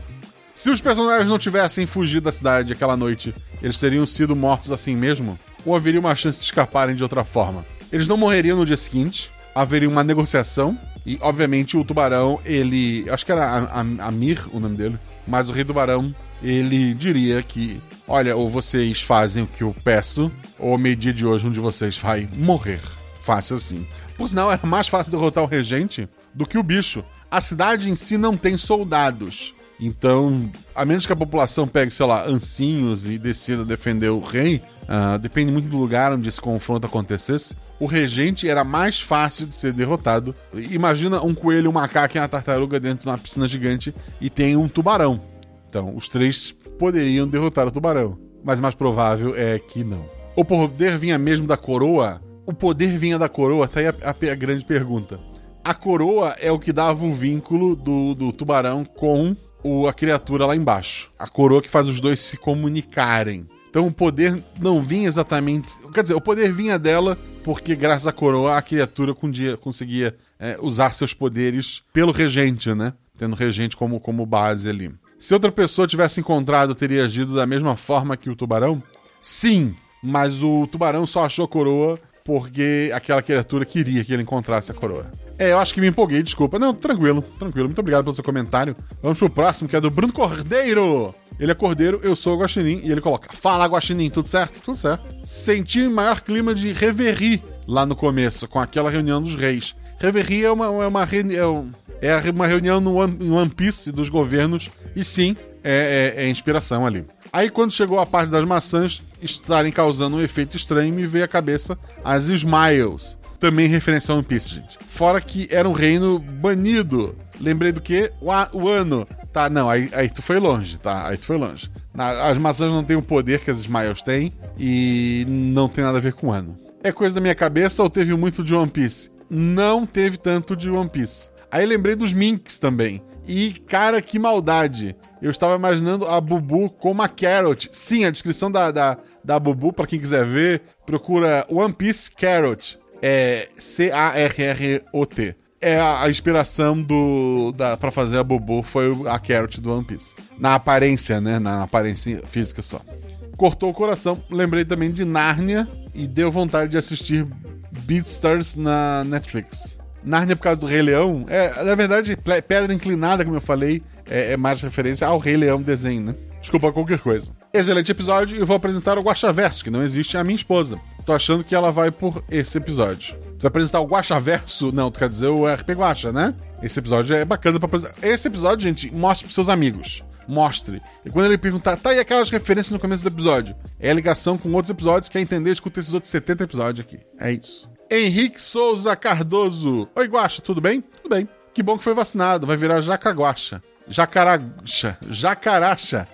Se os personagens não tivessem fugido da cidade aquela noite, eles teriam sido mortos assim mesmo? Ou haveria uma chance de escaparem de outra forma? Eles não morreriam no dia seguinte, haveria uma negociação, e obviamente o tubarão, ele. Acho que era Amir o nome dele, mas o rei tubarão, ele diria que: olha, ou vocês fazem o que eu peço, ou meio dia de hoje um de vocês vai morrer fácil assim. Por sinal, era mais fácil derrotar o regente do que o bicho. A cidade em si não tem soldados. Então, a menos que a população pegue, sei lá, ancinhos e decida defender o rei, uh, depende muito do lugar onde esse confronto acontecesse. O regente era mais fácil de ser derrotado. Imagina um coelho, um macaco e uma tartaruga dentro de uma piscina gigante e tem um tubarão. Então, os três poderiam derrotar o tubarão. Mas mais provável é que não. O poder vinha mesmo da coroa o poder vinha da coroa? Tá aí a, a, a, grande pergunta. A coroa é o que dava o vínculo do, do tubarão com o, a criatura lá embaixo. A coroa que faz os dois se comunicarem. Então o poder não vinha exatamente. Quer dizer, o poder vinha dela porque, graças à coroa, a criatura conseguia é, usar seus poderes pelo regente, né? Tendo o regente como, como base ali. Se outra pessoa tivesse encontrado, teria agido da mesma forma que o tubarão? Sim, mas o tubarão só achou a coroa porque aquela criatura queria que ele encontrasse a coroa. É, eu acho que me empolguei, desculpa. Não, tranquilo, tranquilo. Muito obrigado pelo seu comentário. Vamos pro próximo, que é do Bruno Cordeiro. Ele é cordeiro, eu sou o Guaxinim, e ele coloca: Fala, Guaxinim, tudo certo? Tudo certo. Senti maior clima de reverie lá no começo, com aquela reunião dos reis. Reverie é uma, é uma, é, é uma reunião no One Piece dos governos, e sim, é, é, é inspiração ali. Aí quando chegou a parte das maçãs estarem causando um efeito estranho, me veio à cabeça as Smiles. Também referência a One Piece, gente. Fora que era um reino banido. Lembrei do que? O, o ano. Tá, não, aí, aí tu foi longe, tá? Aí tu foi longe. As maçãs não têm o poder que as Smiles têm e não tem nada a ver com o ano. É coisa da minha cabeça ou teve muito de One Piece? Não teve tanto de One Piece. Aí lembrei dos Minks também. E, cara, que maldade. Eu estava imaginando a Bubu como a Carrot. Sim, a descrição da, da, da Bubu, para quem quiser ver, procura One Piece Carrot. É C-A-R-R-O-T. É a, inspiração do pra fazer a Bubu foi a Carrot do One Piece. Na aparência, né? Na aparência física só. Cortou o coração. Lembrei também de Nárnia e deu vontade de assistir Beatstars na Netflix. Nárnia por causa do Rei Leão. É, na verdade, Pedra Inclinada, como eu falei, é, é mais referência ao Rei Leão desenho, né? Desculpa qualquer coisa. Excelente episódio. Eu vou apresentar o Guaxaverso, que não existe, é a minha esposa. Tô achando que ela vai por esse episódio. Tu vai apresentar o Guaxaverso? Não, tu quer dizer o RP Guaxa, né? Esse episódio é bacana pra apresentar. Esse episódio, gente, mostre pros seus amigos. Mostre. E quando ele perguntar, tá, e aquelas referências no começo do episódio? É a ligação com outros episódios, quer entender, escuta esses outros 70 episódios aqui. É isso. Henrique Souza Cardoso. Oi, Guaxa, tudo bem? Tudo bem. Que bom que foi vacinado, vai virar jacaguaxa. Jacaracha. Jacaracha.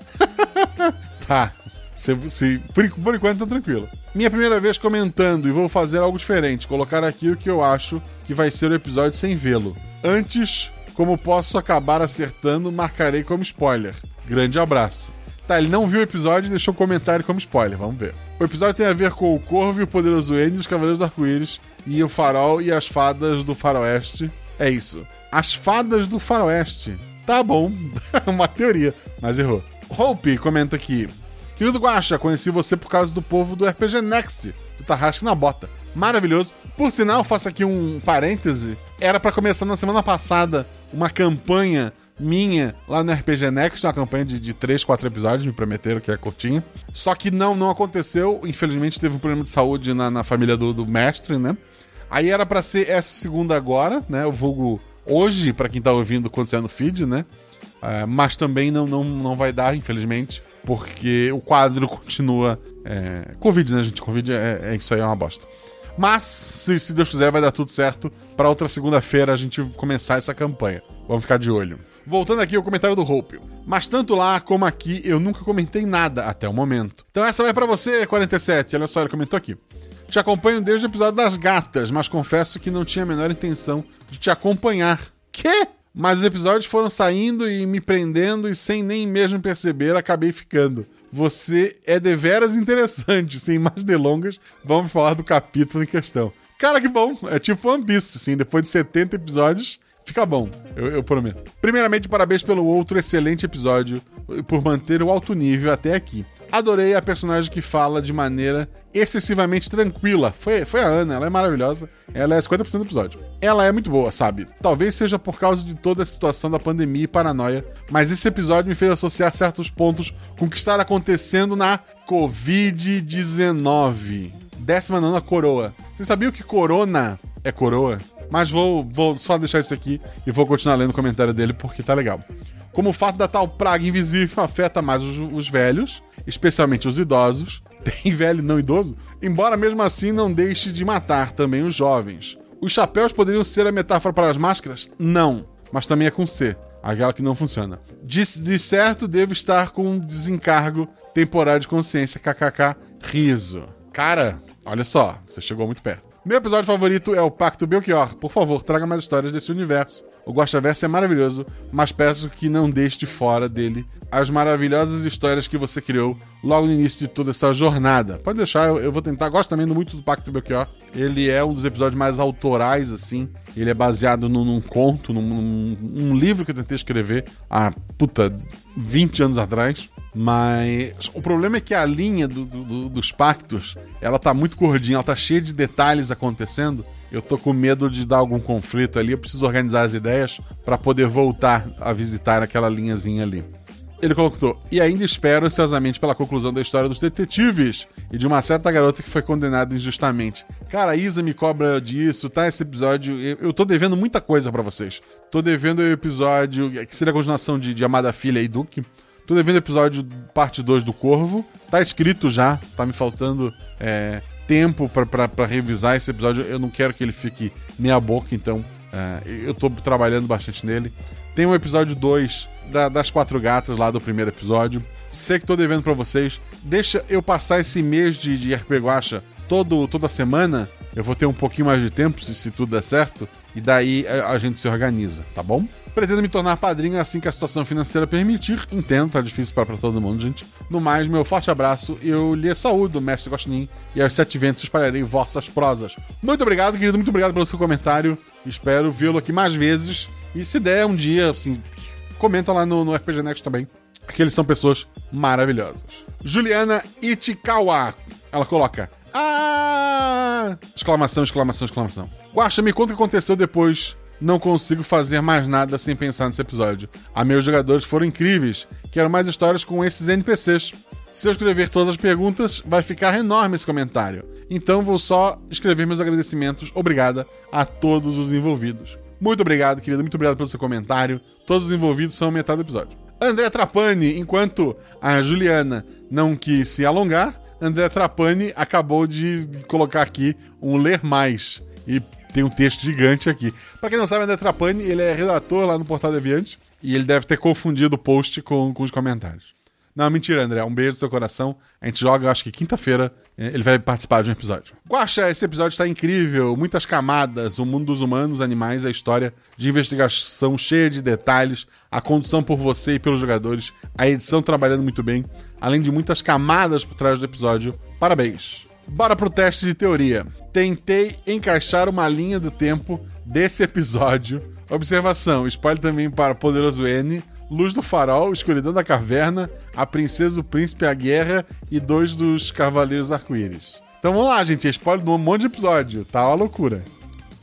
tá. Se, se, por, por enquanto tá tranquilo. Minha primeira vez comentando e vou fazer algo diferente. Colocar aqui o que eu acho que vai ser o episódio sem vê-lo. Antes, como posso acabar acertando, marcarei como spoiler. Grande abraço. Tá, ele não viu o episódio e deixou um comentário como spoiler. Vamos ver. O episódio tem a ver com o Corvo e o Poderoso N, os Cavaleiros do Arco-Íris, e o Farol e as Fadas do Faroeste. É isso. As Fadas do Faroeste. Tá bom. Uma teoria, mas errou. Hope comenta aqui. Querido Guaxa, conheci você por causa do povo do RPG Next, do Tarrasque na Bota. Maravilhoso. Por sinal, faço aqui um parêntese. Era pra começar na semana passada uma campanha minha lá no RPG Next, uma campanha de, de 3, 4 episódios, me prometeram que é curtinha. Só que não, não aconteceu. Infelizmente teve um problema de saúde na, na família do, do mestre, né? Aí era pra ser essa segunda agora, né? O vulgo hoje, pra quem tá ouvindo quando sair no feed, né? É, mas também não, não, não vai dar, infelizmente, porque o quadro continua. É, Covid, né, gente? Covid é, é isso aí, é uma bosta. Mas, se, se Deus quiser, vai dar tudo certo. Pra outra segunda-feira a gente começar essa campanha. Vamos ficar de olho. Voltando aqui ao comentário do Hope. Mas tanto lá como aqui eu nunca comentei nada até o momento. Então essa vai pra você, 47. Olha só, ele comentou aqui. Te acompanho desde o episódio das gatas, mas confesso que não tinha a menor intenção de te acompanhar. Quê? Mas os episódios foram saindo e me prendendo e sem nem mesmo perceber acabei ficando. Você é deveras interessante. Sem mais delongas, vamos falar do capítulo em questão. Cara, que bom. É tipo One Piece, assim. Depois de 70 episódios, fica bom. Eu, eu prometo. Primeiramente, parabéns pelo outro excelente episódio e por manter o alto nível até aqui. Adorei a personagem que fala de maneira excessivamente tranquila. Foi, foi a Ana, ela é maravilhosa. Ela é 50% do episódio. Ela é muito boa, sabe? Talvez seja por causa de toda a situação da pandemia e paranoia, mas esse episódio me fez associar certos pontos com o que está acontecendo na Covid-19. 19 coroa. Você sabia que corona é coroa? Mas vou, vou só deixar isso aqui e vou continuar lendo o comentário dele porque tá legal. Como o fato da tal praga invisível afeta mais os, os velhos, especialmente os idosos, tem velho não idoso, embora mesmo assim não deixe de matar também os jovens. Os chapéus poderiam ser a metáfora para as máscaras? Não, mas também é com C, aquela que não funciona. De, de certo, devo estar com um desencargo temporário de consciência, kkk, riso. Cara, olha só, você chegou muito perto. Meu episódio favorito é o Pacto Belchior. Por favor, traga mais histórias desse universo. O Guaxaverso é maravilhoso, mas peço que não deixe de fora dele as maravilhosas histórias que você criou logo no início de toda essa jornada. Pode deixar, eu, eu vou tentar. Gosto também muito do Pacto Belchior. Ele é um dos episódios mais autorais, assim. Ele é baseado num, num conto, num, num, num livro que eu tentei escrever há, puta, 20 anos atrás. Mas o problema é que a linha do, do, dos pactos, ela tá muito gordinha, ela tá cheia de detalhes acontecendo. Eu tô com medo de dar algum conflito ali, eu preciso organizar as ideias para poder voltar a visitar aquela linhazinha ali. Ele colocou: E ainda espero ansiosamente pela conclusão da história dos detetives e de uma certa garota que foi condenada injustamente. Cara, a Isa me cobra disso, tá? Esse episódio. Eu, tô devendo muita coisa para vocês. Tô devendo o episódio, que seria a continuação de, de Amada Filha e Duque. Tô devendo o episódio parte 2 do Corvo. Tá escrito já, tá me faltando é, tempo para revisar esse episódio. Eu não quero que ele fique meia boca, então é, eu tô trabalhando bastante nele. Tem um episódio 2 da, das quatro gatas lá do primeiro episódio. Sei que tô devendo para vocês. Deixa eu passar esse mês de, de RP Guacha todo, toda semana eu vou ter um pouquinho mais de tempo, se, se tudo der certo, e daí a, a gente se organiza, tá bom? Pretendo me tornar padrinho assim que a situação financeira permitir. Entendo, tá difícil para, todo mundo, gente. No mais, meu forte abraço. Eu lhe saúdo, mestre Gostin, e aos sete ventos espalharei vossas prosas. Muito obrigado, querido. Muito obrigado pelo seu comentário. Espero vê-lo aqui mais vezes. E se der um dia, assim, comenta lá no, no RPG Next também. Que eles são pessoas maravilhosas. Juliana Itikawa. Ela coloca. Ah! Exclamação, exclamação, exclamação. Guaxa, me conta o que aconteceu depois não consigo fazer mais nada sem pensar nesse episódio. A meus jogadores foram incríveis. Quero mais histórias com esses NPCs. Se eu escrever todas as perguntas, vai ficar enorme esse comentário. Então vou só escrever meus agradecimentos. Obrigada a todos os envolvidos. Muito obrigado, querido. Muito obrigado pelo seu comentário. Todos os envolvidos são metade do episódio. André Trapani, enquanto a Juliana não quis se alongar, André Trapani acabou de colocar aqui um ler mais. E tem um texto gigante aqui. Para quem não sabe, André Trapani, ele é redator lá no Portal Deviante e ele deve ter confundido o post com, com os comentários. Não, mentira, André. Um beijo do seu coração. A gente joga, acho que quinta-feira, é, ele vai participar de um episódio. Guaxa, esse episódio está incrível. Muitas camadas. O mundo dos humanos, animais, a história de investigação cheia de detalhes, a condução por você e pelos jogadores, a edição trabalhando muito bem, além de muitas camadas por trás do episódio. Parabéns. Bora pro teste de teoria. Tentei encaixar uma linha do tempo desse episódio. Observação: spoiler também para Poderoso N. Luz do Farol, Escuridão da Caverna, A Princesa, o Príncipe, a Guerra e dois dos Cavaleiros Arco-Íris. Então vamos lá, gente. É spoiler de um monte de episódio. Tá uma loucura.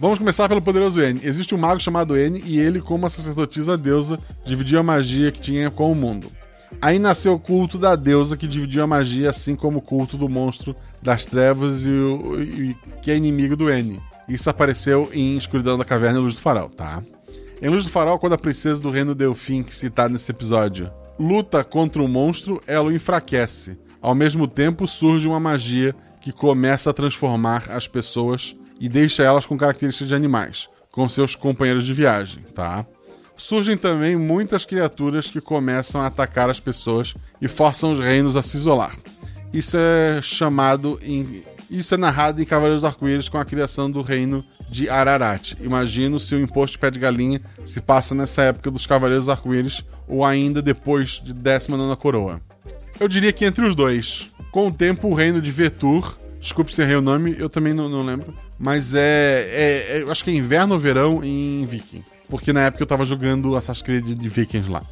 Vamos começar pelo poderoso N. Existe um mago chamado N e ele, como uma sacerdotisa deusa, dividiu a magia que tinha com o mundo. Aí nasceu o culto da deusa que dividiu a magia, assim como o culto do monstro das trevas e, o, e que é inimigo do N. Isso apareceu em Escuridão da Caverna e Luz do Farol, tá? Em Luz do Farol, quando a princesa do reino Delfim, que citada nesse episódio, luta contra o monstro, ela o enfraquece. Ao mesmo tempo, surge uma magia que começa a transformar as pessoas e deixa elas com características de animais, com seus companheiros de viagem, tá? Surgem também muitas criaturas que começam a atacar as pessoas e forçam os reinos a se isolar. Isso é chamado em. Isso é narrado em Cavaleiros do Arco-Íris com a criação do reino de Ararat. Imagino se o imposto de pé de galinha se passa nessa época dos Cavaleiros do Arco-Íris ou ainda depois de 19 Coroa. Eu diria que entre os dois. Com o tempo, o reino de Vetur. Desculpe se errei o nome, eu também não, não lembro. Mas é, é, é, Acho que é inverno ou verão em Viking porque na época eu tava jogando Assassin's Creed de Vikings lá.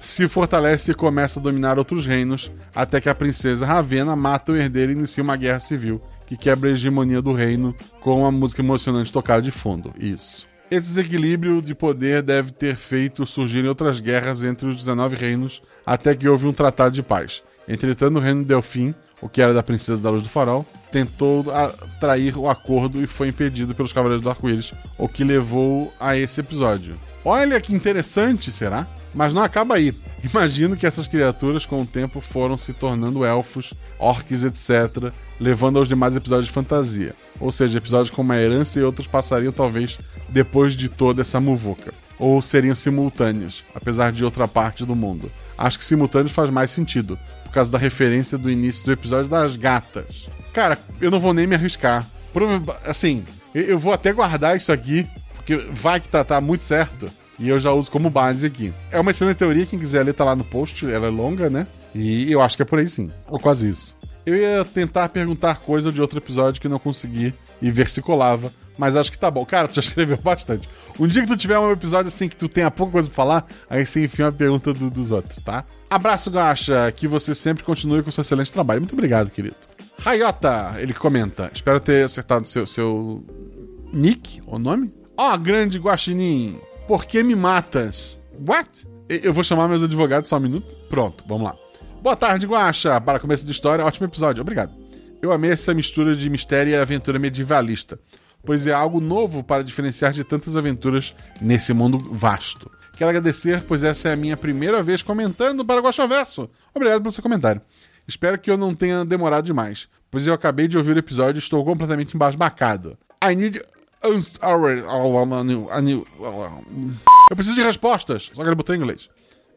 Se fortalece e começa a dominar outros reinos, até que a princesa Ravena mata o herdeiro e inicia uma guerra civil, que quebra a hegemonia do reino com uma música emocionante tocada de fundo. Isso. Esse desequilíbrio de poder deve ter feito surgirem outras guerras entre os 19 reinos, até que houve um tratado de paz. Entretanto, o reino de Delfim, o que era da princesa da luz do farol, tentou atrair o acordo e foi impedido pelos Cavaleiros do Arco-Íris, o que levou a esse episódio. Olha que interessante, será? Mas não acaba aí. Imagino que essas criaturas, com o tempo, foram se tornando elfos, orcs, etc., levando aos demais episódios de fantasia. Ou seja, episódios com uma herança e outros passariam talvez depois de toda essa muvuca. Ou seriam simultâneos, apesar de outra parte do mundo. Acho que simultâneos faz mais sentido, por causa da referência do início do episódio das gatas. Cara, eu não vou nem me arriscar. Assim, eu vou até guardar isso aqui, porque vai que tá, tá muito certo. E eu já uso como base aqui. É uma excelente teoria, quem quiser ler tá lá no post, ela é longa, né? E eu acho que é por aí sim. Ou quase isso. Eu ia tentar perguntar coisa de outro episódio que não consegui e ver se colava. Mas acho que tá bom. Cara, tu já escreveu bastante. Um dia que tu tiver um episódio assim que tu tenha pouca coisa pra falar, aí você enfia uma pergunta do, dos outros, tá? Abraço, Gacha. Que você sempre continue com seu excelente trabalho. Muito obrigado, querido. Rayota, ele comenta. Espero ter acertado seu, seu nick, o nome. Ó, oh, grande guaxinim, por que me matas? What? Eu vou chamar meus advogados só um minuto. Pronto, vamos lá. Boa tarde, Guaxa. Para começo de história, ótimo episódio. Obrigado. Eu amei essa mistura de mistério e aventura medievalista, pois é algo novo para diferenciar de tantas aventuras nesse mundo vasto. Quero agradecer, pois essa é a minha primeira vez comentando para o Guaxa Verso. Obrigado pelo seu comentário. Espero que eu não tenha demorado demais, pois eu acabei de ouvir o episódio e estou completamente embasbacado. I need. Eu preciso de respostas. Só que ele botou em inglês.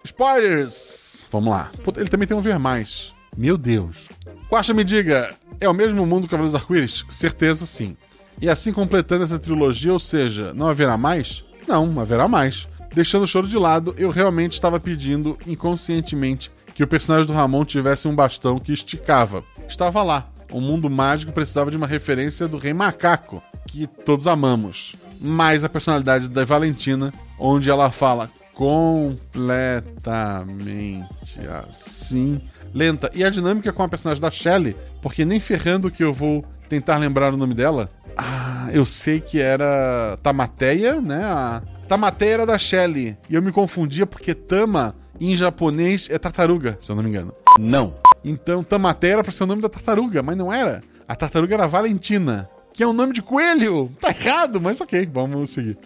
Spoilers! Vamos lá. Ele também tem um ver mais. Meu Deus. Quacha, me diga, É o mesmo mundo que Cavaleiros Arco-Íris? Certeza sim. E assim completando essa trilogia, ou seja, não haverá mais? Não, haverá mais. Deixando o choro de lado, eu realmente estava pedindo inconscientemente que o personagem do Ramon tivesse um bastão que esticava. Estava lá. O mundo mágico precisava de uma referência do Rei Macaco, que todos amamos. Mas a personalidade da Valentina, onde ela fala completamente assim, lenta. E a dinâmica com a personagem da Shelley, porque nem ferrando que eu vou tentar lembrar o nome dela. Ah, eu sei que era Tamateia, né? A Tamateia era da Shelley. E eu me confundia porque Tama em japonês é tartaruga, se eu não me engano. Não. Então Tamateia era pra ser o nome da tartaruga, mas não era. A tartaruga era Valentina, que é um nome de coelho. Tá errado, mas ok, vamos seguir.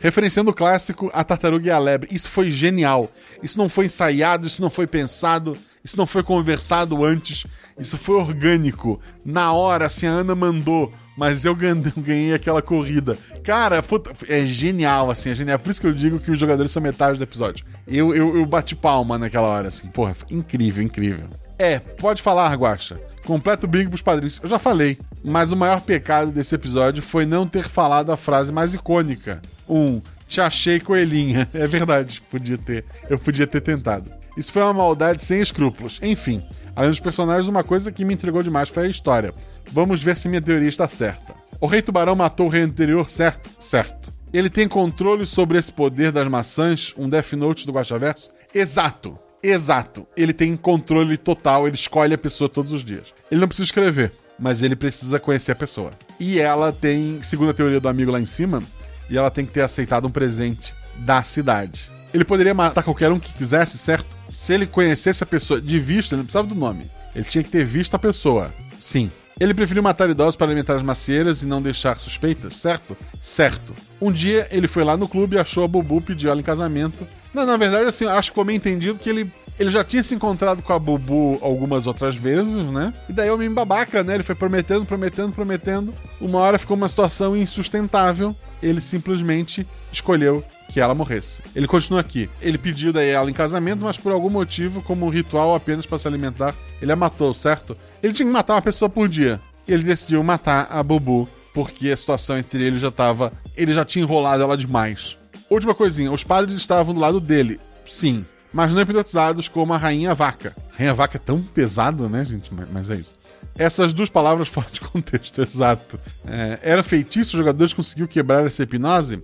Referenciando o clássico A Tartaruga e a Lebre. Isso foi genial. Isso não foi ensaiado, isso não foi pensado, isso não foi conversado antes. Isso foi orgânico. Na hora, assim, a Ana mandou, mas eu ganhei aquela corrida. Cara, puta, é genial, assim, é genial. Por isso que eu digo que os jogadores são metade do episódio. Eu, eu, eu bati palma naquela hora, assim. Porra, incrível, incrível. É, pode falar, Guaxa. Completo bingo pros padrinhos. Eu já falei, mas o maior pecado desse episódio foi não ter falado a frase mais icônica. Um, te achei coelhinha. É verdade, podia ter. Eu podia ter tentado. Isso foi uma maldade sem escrúpulos. Enfim, além dos personagens, uma coisa que me entregou demais foi a história. Vamos ver se minha teoria está certa. O Rei Tubarão matou o Rei Anterior, certo? Certo. Ele tem controle sobre esse poder das maçãs, um Death Note do Guaxaverso? Exato. Exato. Ele tem controle total, ele escolhe a pessoa todos os dias. Ele não precisa escrever, mas ele precisa conhecer a pessoa. E ela tem, segundo a teoria do amigo lá em cima, e ela tem que ter aceitado um presente da cidade. Ele poderia matar qualquer um que quisesse, certo? Se ele conhecesse a pessoa de vista, ele não precisava do nome. Ele tinha que ter visto a pessoa. Sim. Ele preferiu matar idosos para alimentar as macieiras e não deixar suspeitas, certo? Certo. Um dia ele foi lá no clube e achou a Bubu pediu ela em casamento. Não, na verdade, assim, acho que ficou meio entendido que ele, ele já tinha se encontrado com a Bubu algumas outras vezes, né? E daí é o meio babaca, né? Ele foi prometendo, prometendo, prometendo. Uma hora ficou uma situação insustentável. Ele simplesmente escolheu que ela morresse. Ele continua aqui. Ele pediu daí ela em casamento, mas por algum motivo, como um ritual apenas para se alimentar, ele a matou, certo? Ele tinha que matar uma pessoa por dia. Ele decidiu matar a Bubu, porque a situação entre eles já tava. Ele já tinha enrolado ela demais. Última coisinha, os padres estavam do lado dele. Sim. Mas não hipnotizados como a Rainha Vaca. Rainha Vaca é tão pesado, né, gente? Mas é isso. Essas duas palavras fora de contexto, exato. É, era feitiço, os jogadores conseguiu quebrar essa hipnose?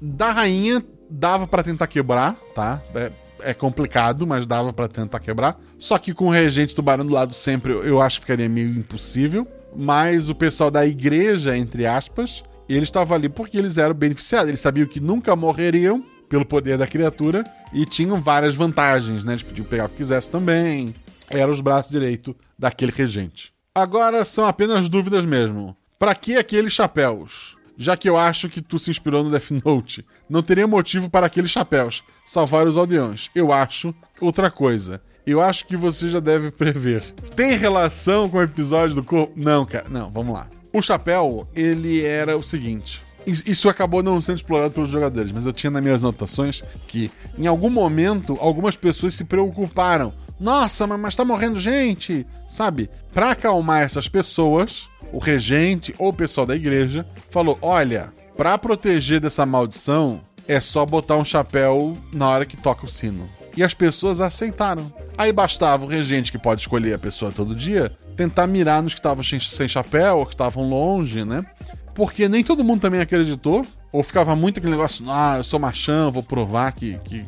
Da rainha dava para tentar quebrar, tá? É, é complicado, mas dava para tentar quebrar. Só que com o regente tubarão do lado sempre, eu acho que ficaria meio impossível. Mas o pessoal da igreja, entre aspas, eles estavam ali porque eles eram beneficiados. Eles sabiam que nunca morreriam pelo poder da criatura e tinham várias vantagens, né? Eles podiam pegar o que quisesse também. Era os braços direito daquele regente. Agora são apenas dúvidas mesmo. Para que aqueles chapéus? Já que eu acho que tu se inspirou no Death Note, não teria motivo para aqueles chapéus salvar os aldeões. Eu acho outra coisa. Eu acho que você já deve prever. Tem relação com o episódio do corpo? Não, cara. Não, vamos lá. O chapéu, ele era o seguinte. Isso acabou não sendo explorado pelos jogadores, mas eu tinha nas minhas anotações que em algum momento algumas pessoas se preocuparam. Nossa, mas tá morrendo gente, sabe? Para acalmar essas pessoas, o regente ou o pessoal da igreja falou: "Olha, para proteger dessa maldição, é só botar um chapéu na hora que toca o sino". E as pessoas aceitaram. Aí bastava o regente, que pode escolher a pessoa todo dia, tentar mirar nos que estavam sem chapéu ou que estavam longe, né? Porque nem todo mundo também acreditou, ou ficava muito aquele negócio, ah, eu sou machão, vou provar que, que,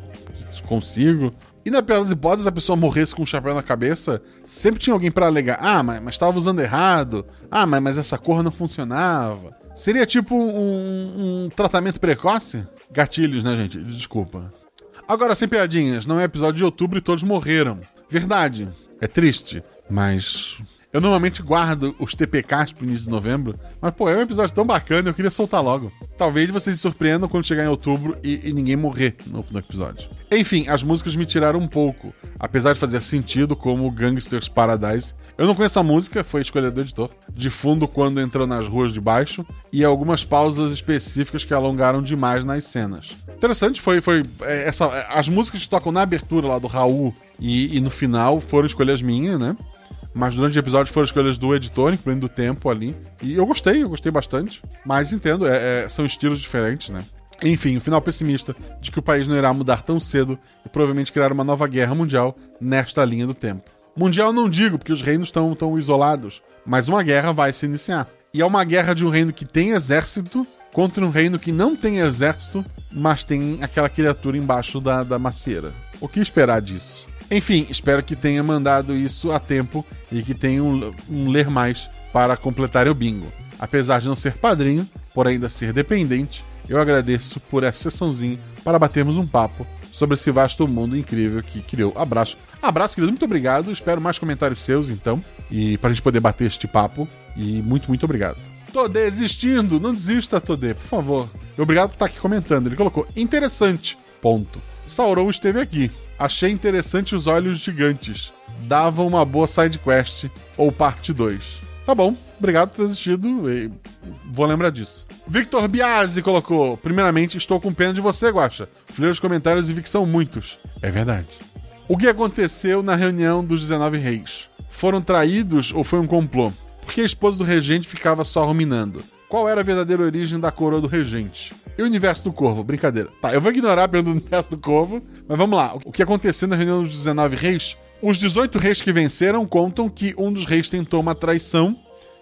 que consigo. E na pior das hipóteses, a pessoa morresse com um chapéu na cabeça, sempre tinha alguém para alegar, ah, mas, mas tava usando errado, ah, mas, mas essa cor não funcionava. Seria tipo um, um tratamento precoce? Gatilhos, né, gente? Desculpa. Agora, sem piadinhas, não é episódio de outubro e todos morreram. Verdade, é triste, mas eu normalmente guardo os TPKs pro início de novembro, mas pô, é um episódio tão bacana, eu queria soltar logo. Talvez vocês se surpreendam quando chegar em outubro e, e ninguém morrer no, no, episódio. Enfim, as músicas me tiraram um pouco, apesar de fazer sentido, como Gangsters Paradise. Eu não conheço a música, foi escolha do editor. De fundo quando entrou nas ruas de baixo, e algumas pausas específicas que alongaram demais nas cenas. Interessante foi, foi é, essa, as músicas que tocam na abertura lá do Raul e, e no final foram escolhas minhas, né? Mas durante o episódio foram escolhas do editor, incluindo o tempo ali. E eu gostei, eu gostei bastante. Mas entendo, é, é, são estilos diferentes, né? Enfim, o final pessimista de que o país não irá mudar tão cedo e provavelmente criar uma nova guerra mundial nesta linha do tempo. Mundial não digo, porque os reinos estão tão isolados, mas uma guerra vai se iniciar. E é uma guerra de um reino que tem exército contra um reino que não tem exército, mas tem aquela criatura embaixo da, da macieira. O que esperar disso? Enfim, espero que tenha mandado isso a tempo e que tenha um, um ler mais para completar o bingo. Apesar de não ser padrinho, por ainda ser dependente, eu agradeço por essa sessãozinha para batermos um papo sobre esse vasto mundo incrível que criou. Abraço. Abraço, querido. Muito obrigado. Espero mais comentários seus, então. E para a gente poder bater este papo. E muito, muito obrigado. Tô desistindo. Não desista, Todê, por favor. Obrigado por estar aqui comentando. Ele colocou interessante. Ponto. Sauron esteve aqui. Achei interessante os olhos gigantes. Dava uma boa side quest ou parte 2. Tá bom. Obrigado por ter assistido. E vou lembrar disso. Victor Biasi colocou: Primeiramente, estou com pena de você, Guacha. Fui os comentários e vi que são muitos. É verdade. O que aconteceu na reunião dos 19 reis? Foram traídos ou foi um complô? Porque a esposa do regente ficava só ruminando. Qual era a verdadeira origem da coroa do regente? E o universo do corvo? Brincadeira. Tá, eu vou ignorar a pergunta do universo do corvo, mas vamos lá. O que aconteceu na reunião dos 19 reis? Os 18 reis que venceram contam que um dos reis tentou uma traição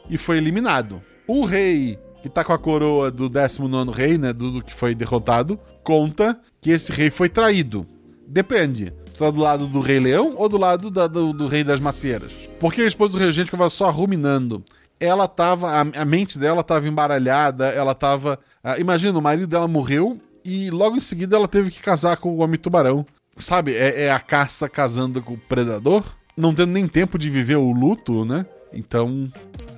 e foi eliminado. O rei que tá com a coroa do 19 rei, né? Do, do, que foi derrotado, conta que esse rei foi traído. Depende. Tu tá do lado do rei leão ou do lado da, do, do, rei das macieiras? Porque a esposa do regente ficava só ruminando. Ela tava. A, a mente dela tava embaralhada, ela tava. Uh, imagina, o marido dela morreu e logo em seguida ela teve que casar com o homem tubarão. Sabe, é, é a caça casando com o predador, não tendo nem tempo de viver o luto, né? Então,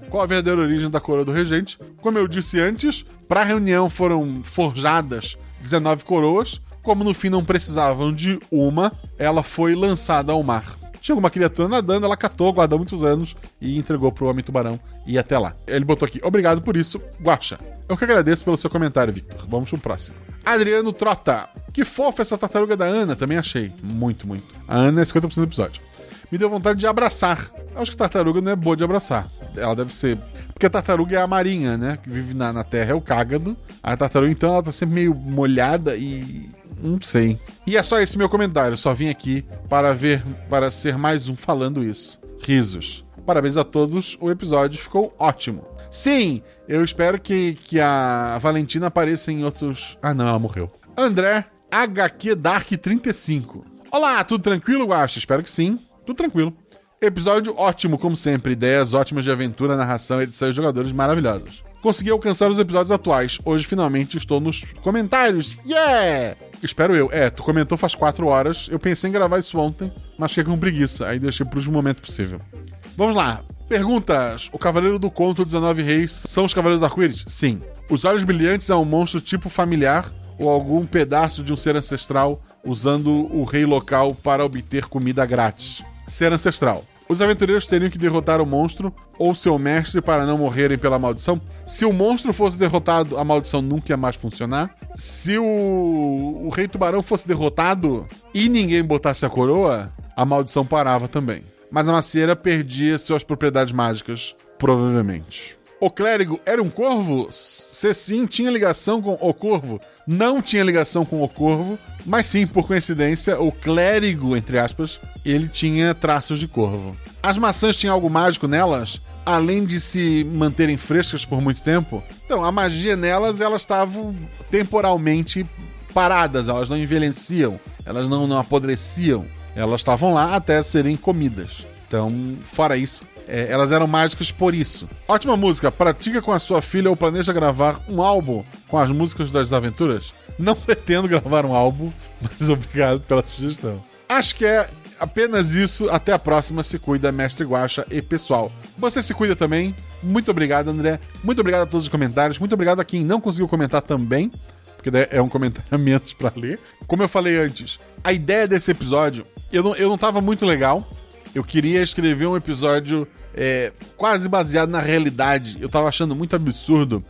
qual a verdadeira origem da coroa do regente. Como eu disse antes, para a reunião foram forjadas 19 coroas. Como no fim não precisavam de uma, ela foi lançada ao mar. Tinha uma criatura nadando, ela catou, guardou muitos anos e entregou pro Homem Tubarão e até lá. Ele botou aqui, obrigado por isso, Guacha. Eu que agradeço pelo seu comentário, Victor. Vamos pro próximo. Adriano Trota. Que fofa essa tartaruga da Ana, também achei. Muito, muito. A Ana é 50% do episódio me deu vontade de abraçar. Acho que tartaruga não é boa de abraçar. Ela deve ser. Porque a tartaruga é a marinha, né? Que vive na, na terra, é o cágado. A tartaruga, então, ela tá sempre meio molhada e. Não sei. E é só esse meu comentário. Só vim aqui para ver, para ser mais um falando isso. Risos. Parabéns a todos, o episódio ficou ótimo. Sim, eu espero que, que a Valentina apareça em outros. Ah, não, ela morreu. André, HQ Dark 35. Olá, tudo tranquilo, Guacha? Espero que sim. Tudo tranquilo. Episódio ótimo, como sempre. Ideias ótimas de aventura, narração, edição e jogadores maravilhosos. Consegui alcançar os episódios atuais. Hoje, finalmente, estou nos comentários. Yeah! Espero eu. É, tu comentou faz quatro horas. Eu pensei em gravar isso ontem, mas fiquei com preguiça. Aí deixei para o momento possível. Vamos lá. Perguntas. O Cavaleiro do Conto 19 Reis são os Cavaleiros Arco-Íris? Sim. Os Olhos Brilhantes é um monstro tipo familiar ou algum pedaço de um ser ancestral usando o rei local para obter comida grátis? ser ancestral. Os aventureiros teriam que derrotar o monstro ou seu mestre para não morrerem pela maldição. Se o monstro fosse derrotado, a maldição nunca ia mais funcionar. Se o, o rei tubarão fosse derrotado e ninguém botasse a coroa, a maldição parava também. Mas a macieira perdia suas propriedades mágicas, provavelmente. O clérigo era um corvo? Se sim, tinha ligação com o corvo. Não tinha ligação com o corvo, mas sim, por coincidência, o clérigo, entre aspas, ele tinha traços de corvo. As maçãs tinham algo mágico nelas? Além de se manterem frescas por muito tempo? Então, a magia nelas, elas estavam temporalmente paradas, elas não envelheciam, elas não, não apodreciam. Elas estavam lá até serem comidas. Então, fora isso, é, elas eram mágicas por isso. Ótima música. Pratica com a sua filha ou planeja gravar um álbum com as músicas das aventuras? Não pretendo gravar um álbum, mas obrigado pela sugestão. Acho que é apenas isso. Até a próxima. Se cuida, mestre Guacha e pessoal. Você se cuida também. Muito obrigado, André. Muito obrigado a todos os comentários. Muito obrigado a quem não conseguiu comentar também. Porque é um comentário a menos pra ler. Como eu falei antes, a ideia desse episódio, eu não, eu não tava muito legal eu queria escrever um episódio é, quase baseado na realidade. Eu tava achando muito absurdo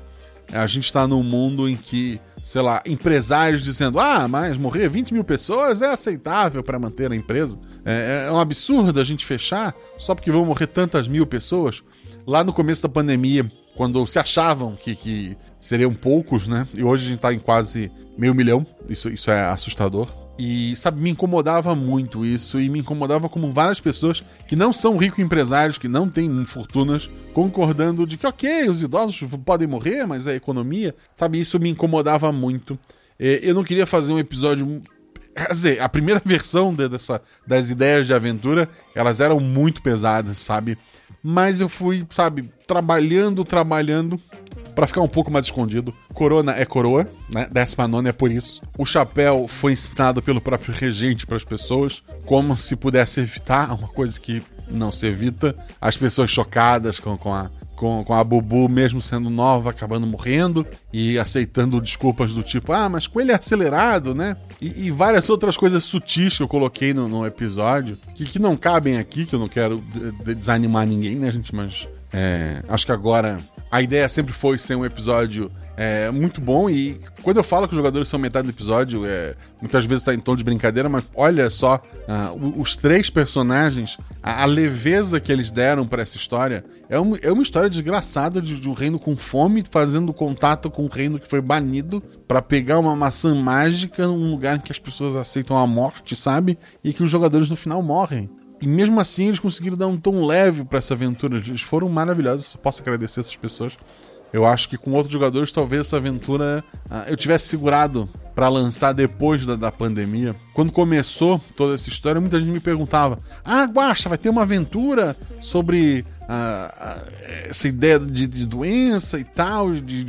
é, a gente estar tá num mundo em que, sei lá, empresários dizendo: ah, mas morrer 20 mil pessoas é aceitável para manter a empresa. É, é um absurdo a gente fechar só porque vão morrer tantas mil pessoas. Lá no começo da pandemia, quando se achavam que, que seriam poucos, né? E hoje a gente tá em quase meio milhão. Isso, isso é assustador. E, sabe, me incomodava muito isso. E me incomodava como várias pessoas que não são ricos empresários, que não têm fortunas, concordando de que, ok, os idosos podem morrer, mas a economia. Sabe, isso me incomodava muito. É, eu não queria fazer um episódio. Quer dizer, a primeira versão dessa, das ideias de aventura, elas eram muito pesadas, sabe? Mas eu fui, sabe, trabalhando, trabalhando para ficar um pouco mais escondido. Corona é coroa, né? Décima nona é por isso. O chapéu foi ensinado pelo próprio regente para as pessoas, como se pudesse evitar, uma coisa que não se evita. As pessoas chocadas com, com a com, com a Bubu, mesmo sendo nova, acabando morrendo e aceitando desculpas do tipo, ah, mas com ele é acelerado, né? E, e várias outras coisas sutis que eu coloquei no, no episódio, que, que não cabem aqui, que eu não quero desanimar ninguém, né, gente? Mas é, acho que agora a ideia sempre foi ser um episódio é muito bom e quando eu falo que os jogadores são metade do episódio, é, muitas vezes está em tom de brincadeira, mas olha só, uh, os três personagens, a, a, leveza que eles deram para essa história é, um, é uma história desgraçada de, de, um reino com fome fazendo contato com um reino que foi banido para pegar uma maçã mágica num lugar em que as pessoas aceitam a morte, sabe? E que os jogadores no final morrem. E mesmo assim eles conseguiram dar um tom leve para essa aventura. Eles foram maravilhosos. Posso agradecer essas pessoas. Eu acho que com outros jogadores, talvez essa aventura uh, eu tivesse segurado para lançar depois da, da, pandemia. Quando começou toda essa história, muita gente me perguntava: Ah, Guaxa, vai ter uma aventura sobre uh, uh, essa ideia de, de, doença e tal? De...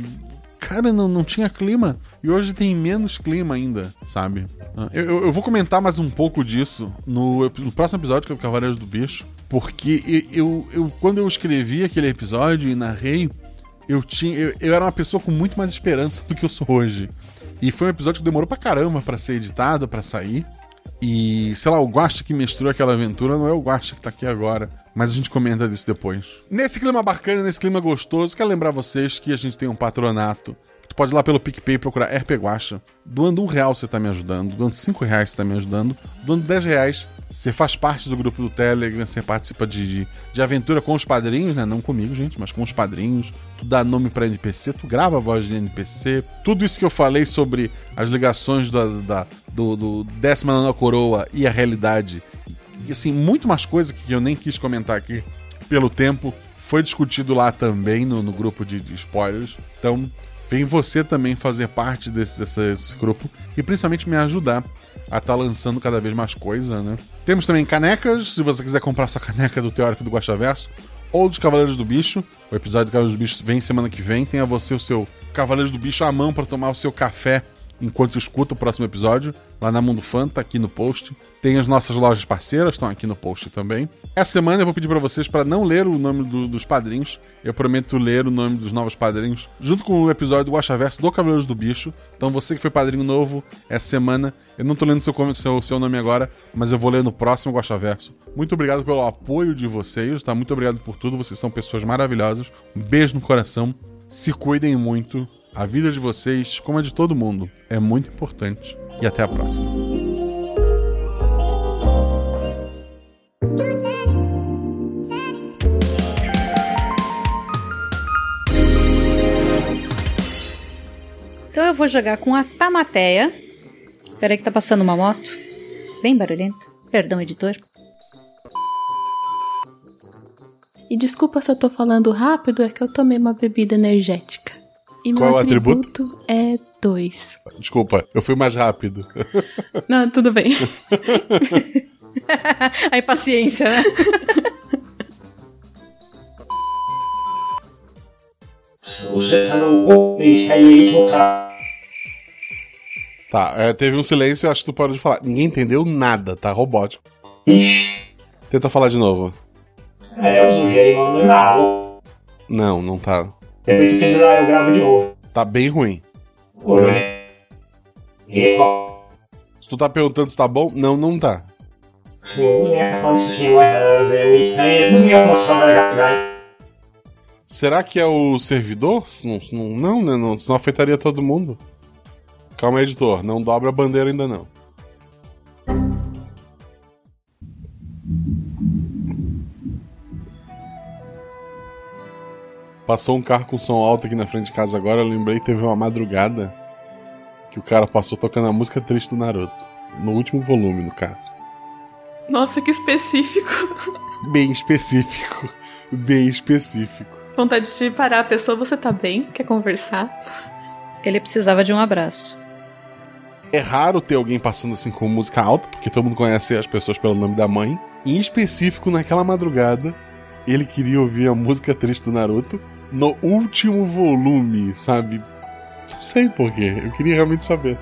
Cara, não, não tinha clima. E hoje tem menos clima ainda, sabe? Eu, eu, vou comentar mais um pouco disso no, no próximo episódio, que é o Cavaleiros do Bicho. Porque eu, eu, quando eu escrevi aquele episódio e narrei, eu tinha. Eu, eu, era uma pessoa com muito mais esperança do que eu sou hoje. E foi um episódio que demorou pra caramba pra ser editado, pra sair. E, sei lá, o Guacha que mestrou aquela aventura não é o Guacha que tá aqui agora. Mas a gente comenta disso depois. Nesse clima bacana, nesse clima gostoso, quero lembrar vocês que a gente tem um patronato. Tu pode ir lá pelo PicPay procurar RP Guacha. Doando um real você tá me ajudando. Doando cinco reais você tá me ajudando. Doando dez reais você faz parte do grupo do Telegram, você participa de, de, de, aventura com os padrinhos, né? Não comigo, gente, mas com os padrinhos. Tu dá nome pra NPC, tu grava a voz de NPC. Tudo isso que eu falei sobre as ligações da, da do, do décima nona coroa e a realidade. E assim, muito mais coisa que eu nem quis comentar aqui pelo tempo. Foi discutido lá também no, no grupo de, de spoilers. Então, vem você também fazer parte desse, desse grupo e principalmente me ajudar a estar tá lançando cada vez mais coisa, né? Temos também canecas, se você quiser comprar sua caneca do Teórico do Guaxaverso ou dos Cavaleiros do Bicho. O episódio do Cavaleiros do Bicho vem semana que vem. Tenha você o seu Cavaleiros do Bicho à mão para tomar o seu café enquanto escuta o próximo episódio, lá na Mundo Fan, tá aqui no post. Tem as nossas lojas parceiras, estão aqui no post também. Essa semana eu vou pedir para vocês para não ler o nome do, dos padrinhos. Eu prometo ler o nome dos novos padrinhos, junto com o episódio do Guaxaverso do Cavaleiros do Bicho. Então você que foi padrinho novo essa semana, eu não tô lendo seu, seu, seu nome agora, mas eu vou ler no próximo Guaxaverso. Muito obrigado pelo apoio de vocês, tá? Muito obrigado por tudo, vocês são pessoas maravilhosas. Um beijo no coração. Se cuidem muito a vida de vocês, como a de todo mundo, é muito importante. E até a próxima. Então eu vou jogar com a Tamateia. Peraí que tá passando uma moto. Bem barulhenta. Perdão, editor. E desculpa se eu tô falando rápido, é que eu tomei uma bebida energética. E Qual meu atributo? atributo é 2. Desculpa, eu fui mais rápido. Não, tudo bem. A impaciência, né? Tá, é, teve um silêncio, acho que tu parou de falar. Ninguém entendeu nada, tá robótico. Ixi. Tenta falar de novo. É, eu sugeri mandar. Não, não tá. Depois se precisar eu gravo de novo. Tá bem ruim. Se tu tá perguntando se tá bom, não, não tá. Será que é o servidor? Não, não, não, né? Não, senão afetaria todo mundo. Calma, editor, não dobra a bandeira ainda não. Passou um carro com som alto aqui na frente de casa agora. Eu lembrei que teve uma madrugada que o cara passou tocando a música triste do Naruto. No último volume, no carro. Nossa, que específico. Bem específico. Bem específico. Vontade de parar a pessoa, você tá bem? Quer conversar? Ele precisava de um abraço. É raro ter alguém passando assim com música alta, porque todo mundo conhece as pessoas pelo nome da mãe. Em específico, naquela madrugada, ele queria ouvir a música triste do Naruto no último volume, sabe? Não sei porquê, eu queria realmente saber.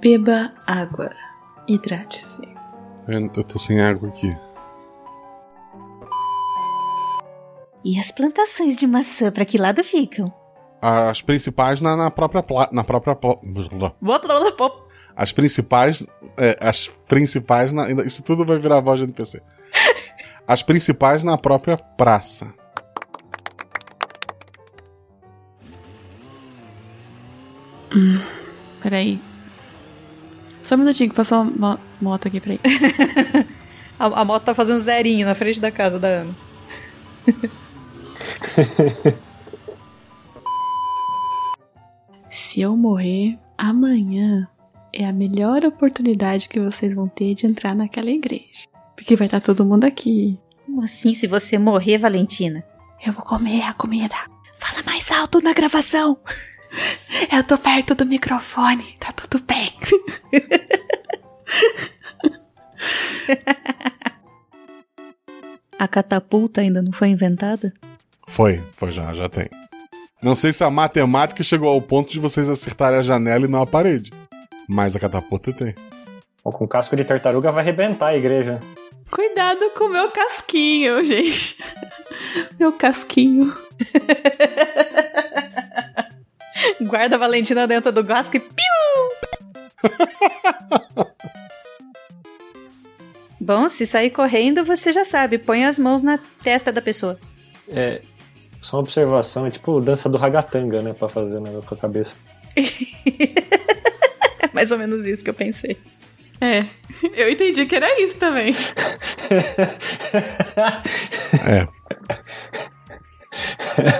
Beba água. Hidrate-se. Eu eu tô sem água aqui. E as plantações de maçã, pra que lado ficam? As principais na, na própria pla- na própria pla- as principais é, as principais na, isso tudo vai virar voz de NPC. As principais na própria praça. Peraí. Só um minutinho que passou uma mo- moto aqui, peraí. A, a moto tá fazendo zerinho na frente da casa da Ana. Se eu morrer amanhã, é a melhor oportunidade que vocês vão ter de entrar naquela igreja. Porque vai estar todo mundo aqui. Como assim se você morrer, Valentina? Eu vou comer a comida. Fala mais alto na gravação. Eu tô perto do microfone, tá tudo bem. A catapulta ainda não foi inventada? Foi, foi já, já tem. Não sei se a matemática chegou ao ponto de vocês acertarem a janela e não a parede. Mas a catapulta tem. Ó, com casco de tartaruga vai arrebentar a igreja. Cuidado com o meu casquinho, gente. Meu casquinho. Guarda a Valentina dentro do gasco e piu! Bom, se sair correndo, você já sabe, põe as mãos na testa da pessoa. É. Só uma observação, é tipo dança do ragatanga, né? Pra fazer o negócio com a cabeça. É mais ou menos isso que eu pensei. É, eu entendi que era isso também. É.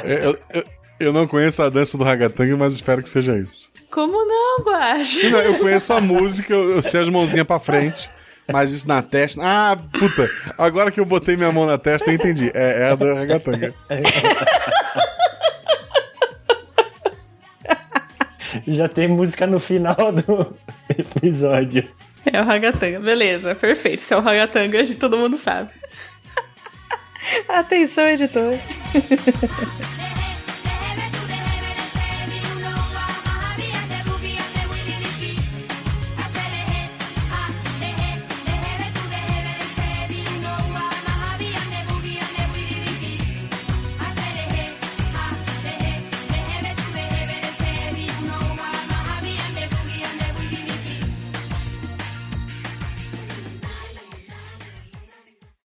eu, eu, eu não conheço a dança do ragatanga, mas espero que seja isso. Como não, Guache? Não, eu conheço a música, eu, eu sei as mãozinhas pra frente, mas isso na testa. Ah, puta! Agora que eu botei minha mão na testa, eu entendi. É, é a do ragatanga. Já tem música no final do episódio. É o ragatanga, beleza, perfeito. Se é o ragatanga, todo mundo sabe. Atenção, editor.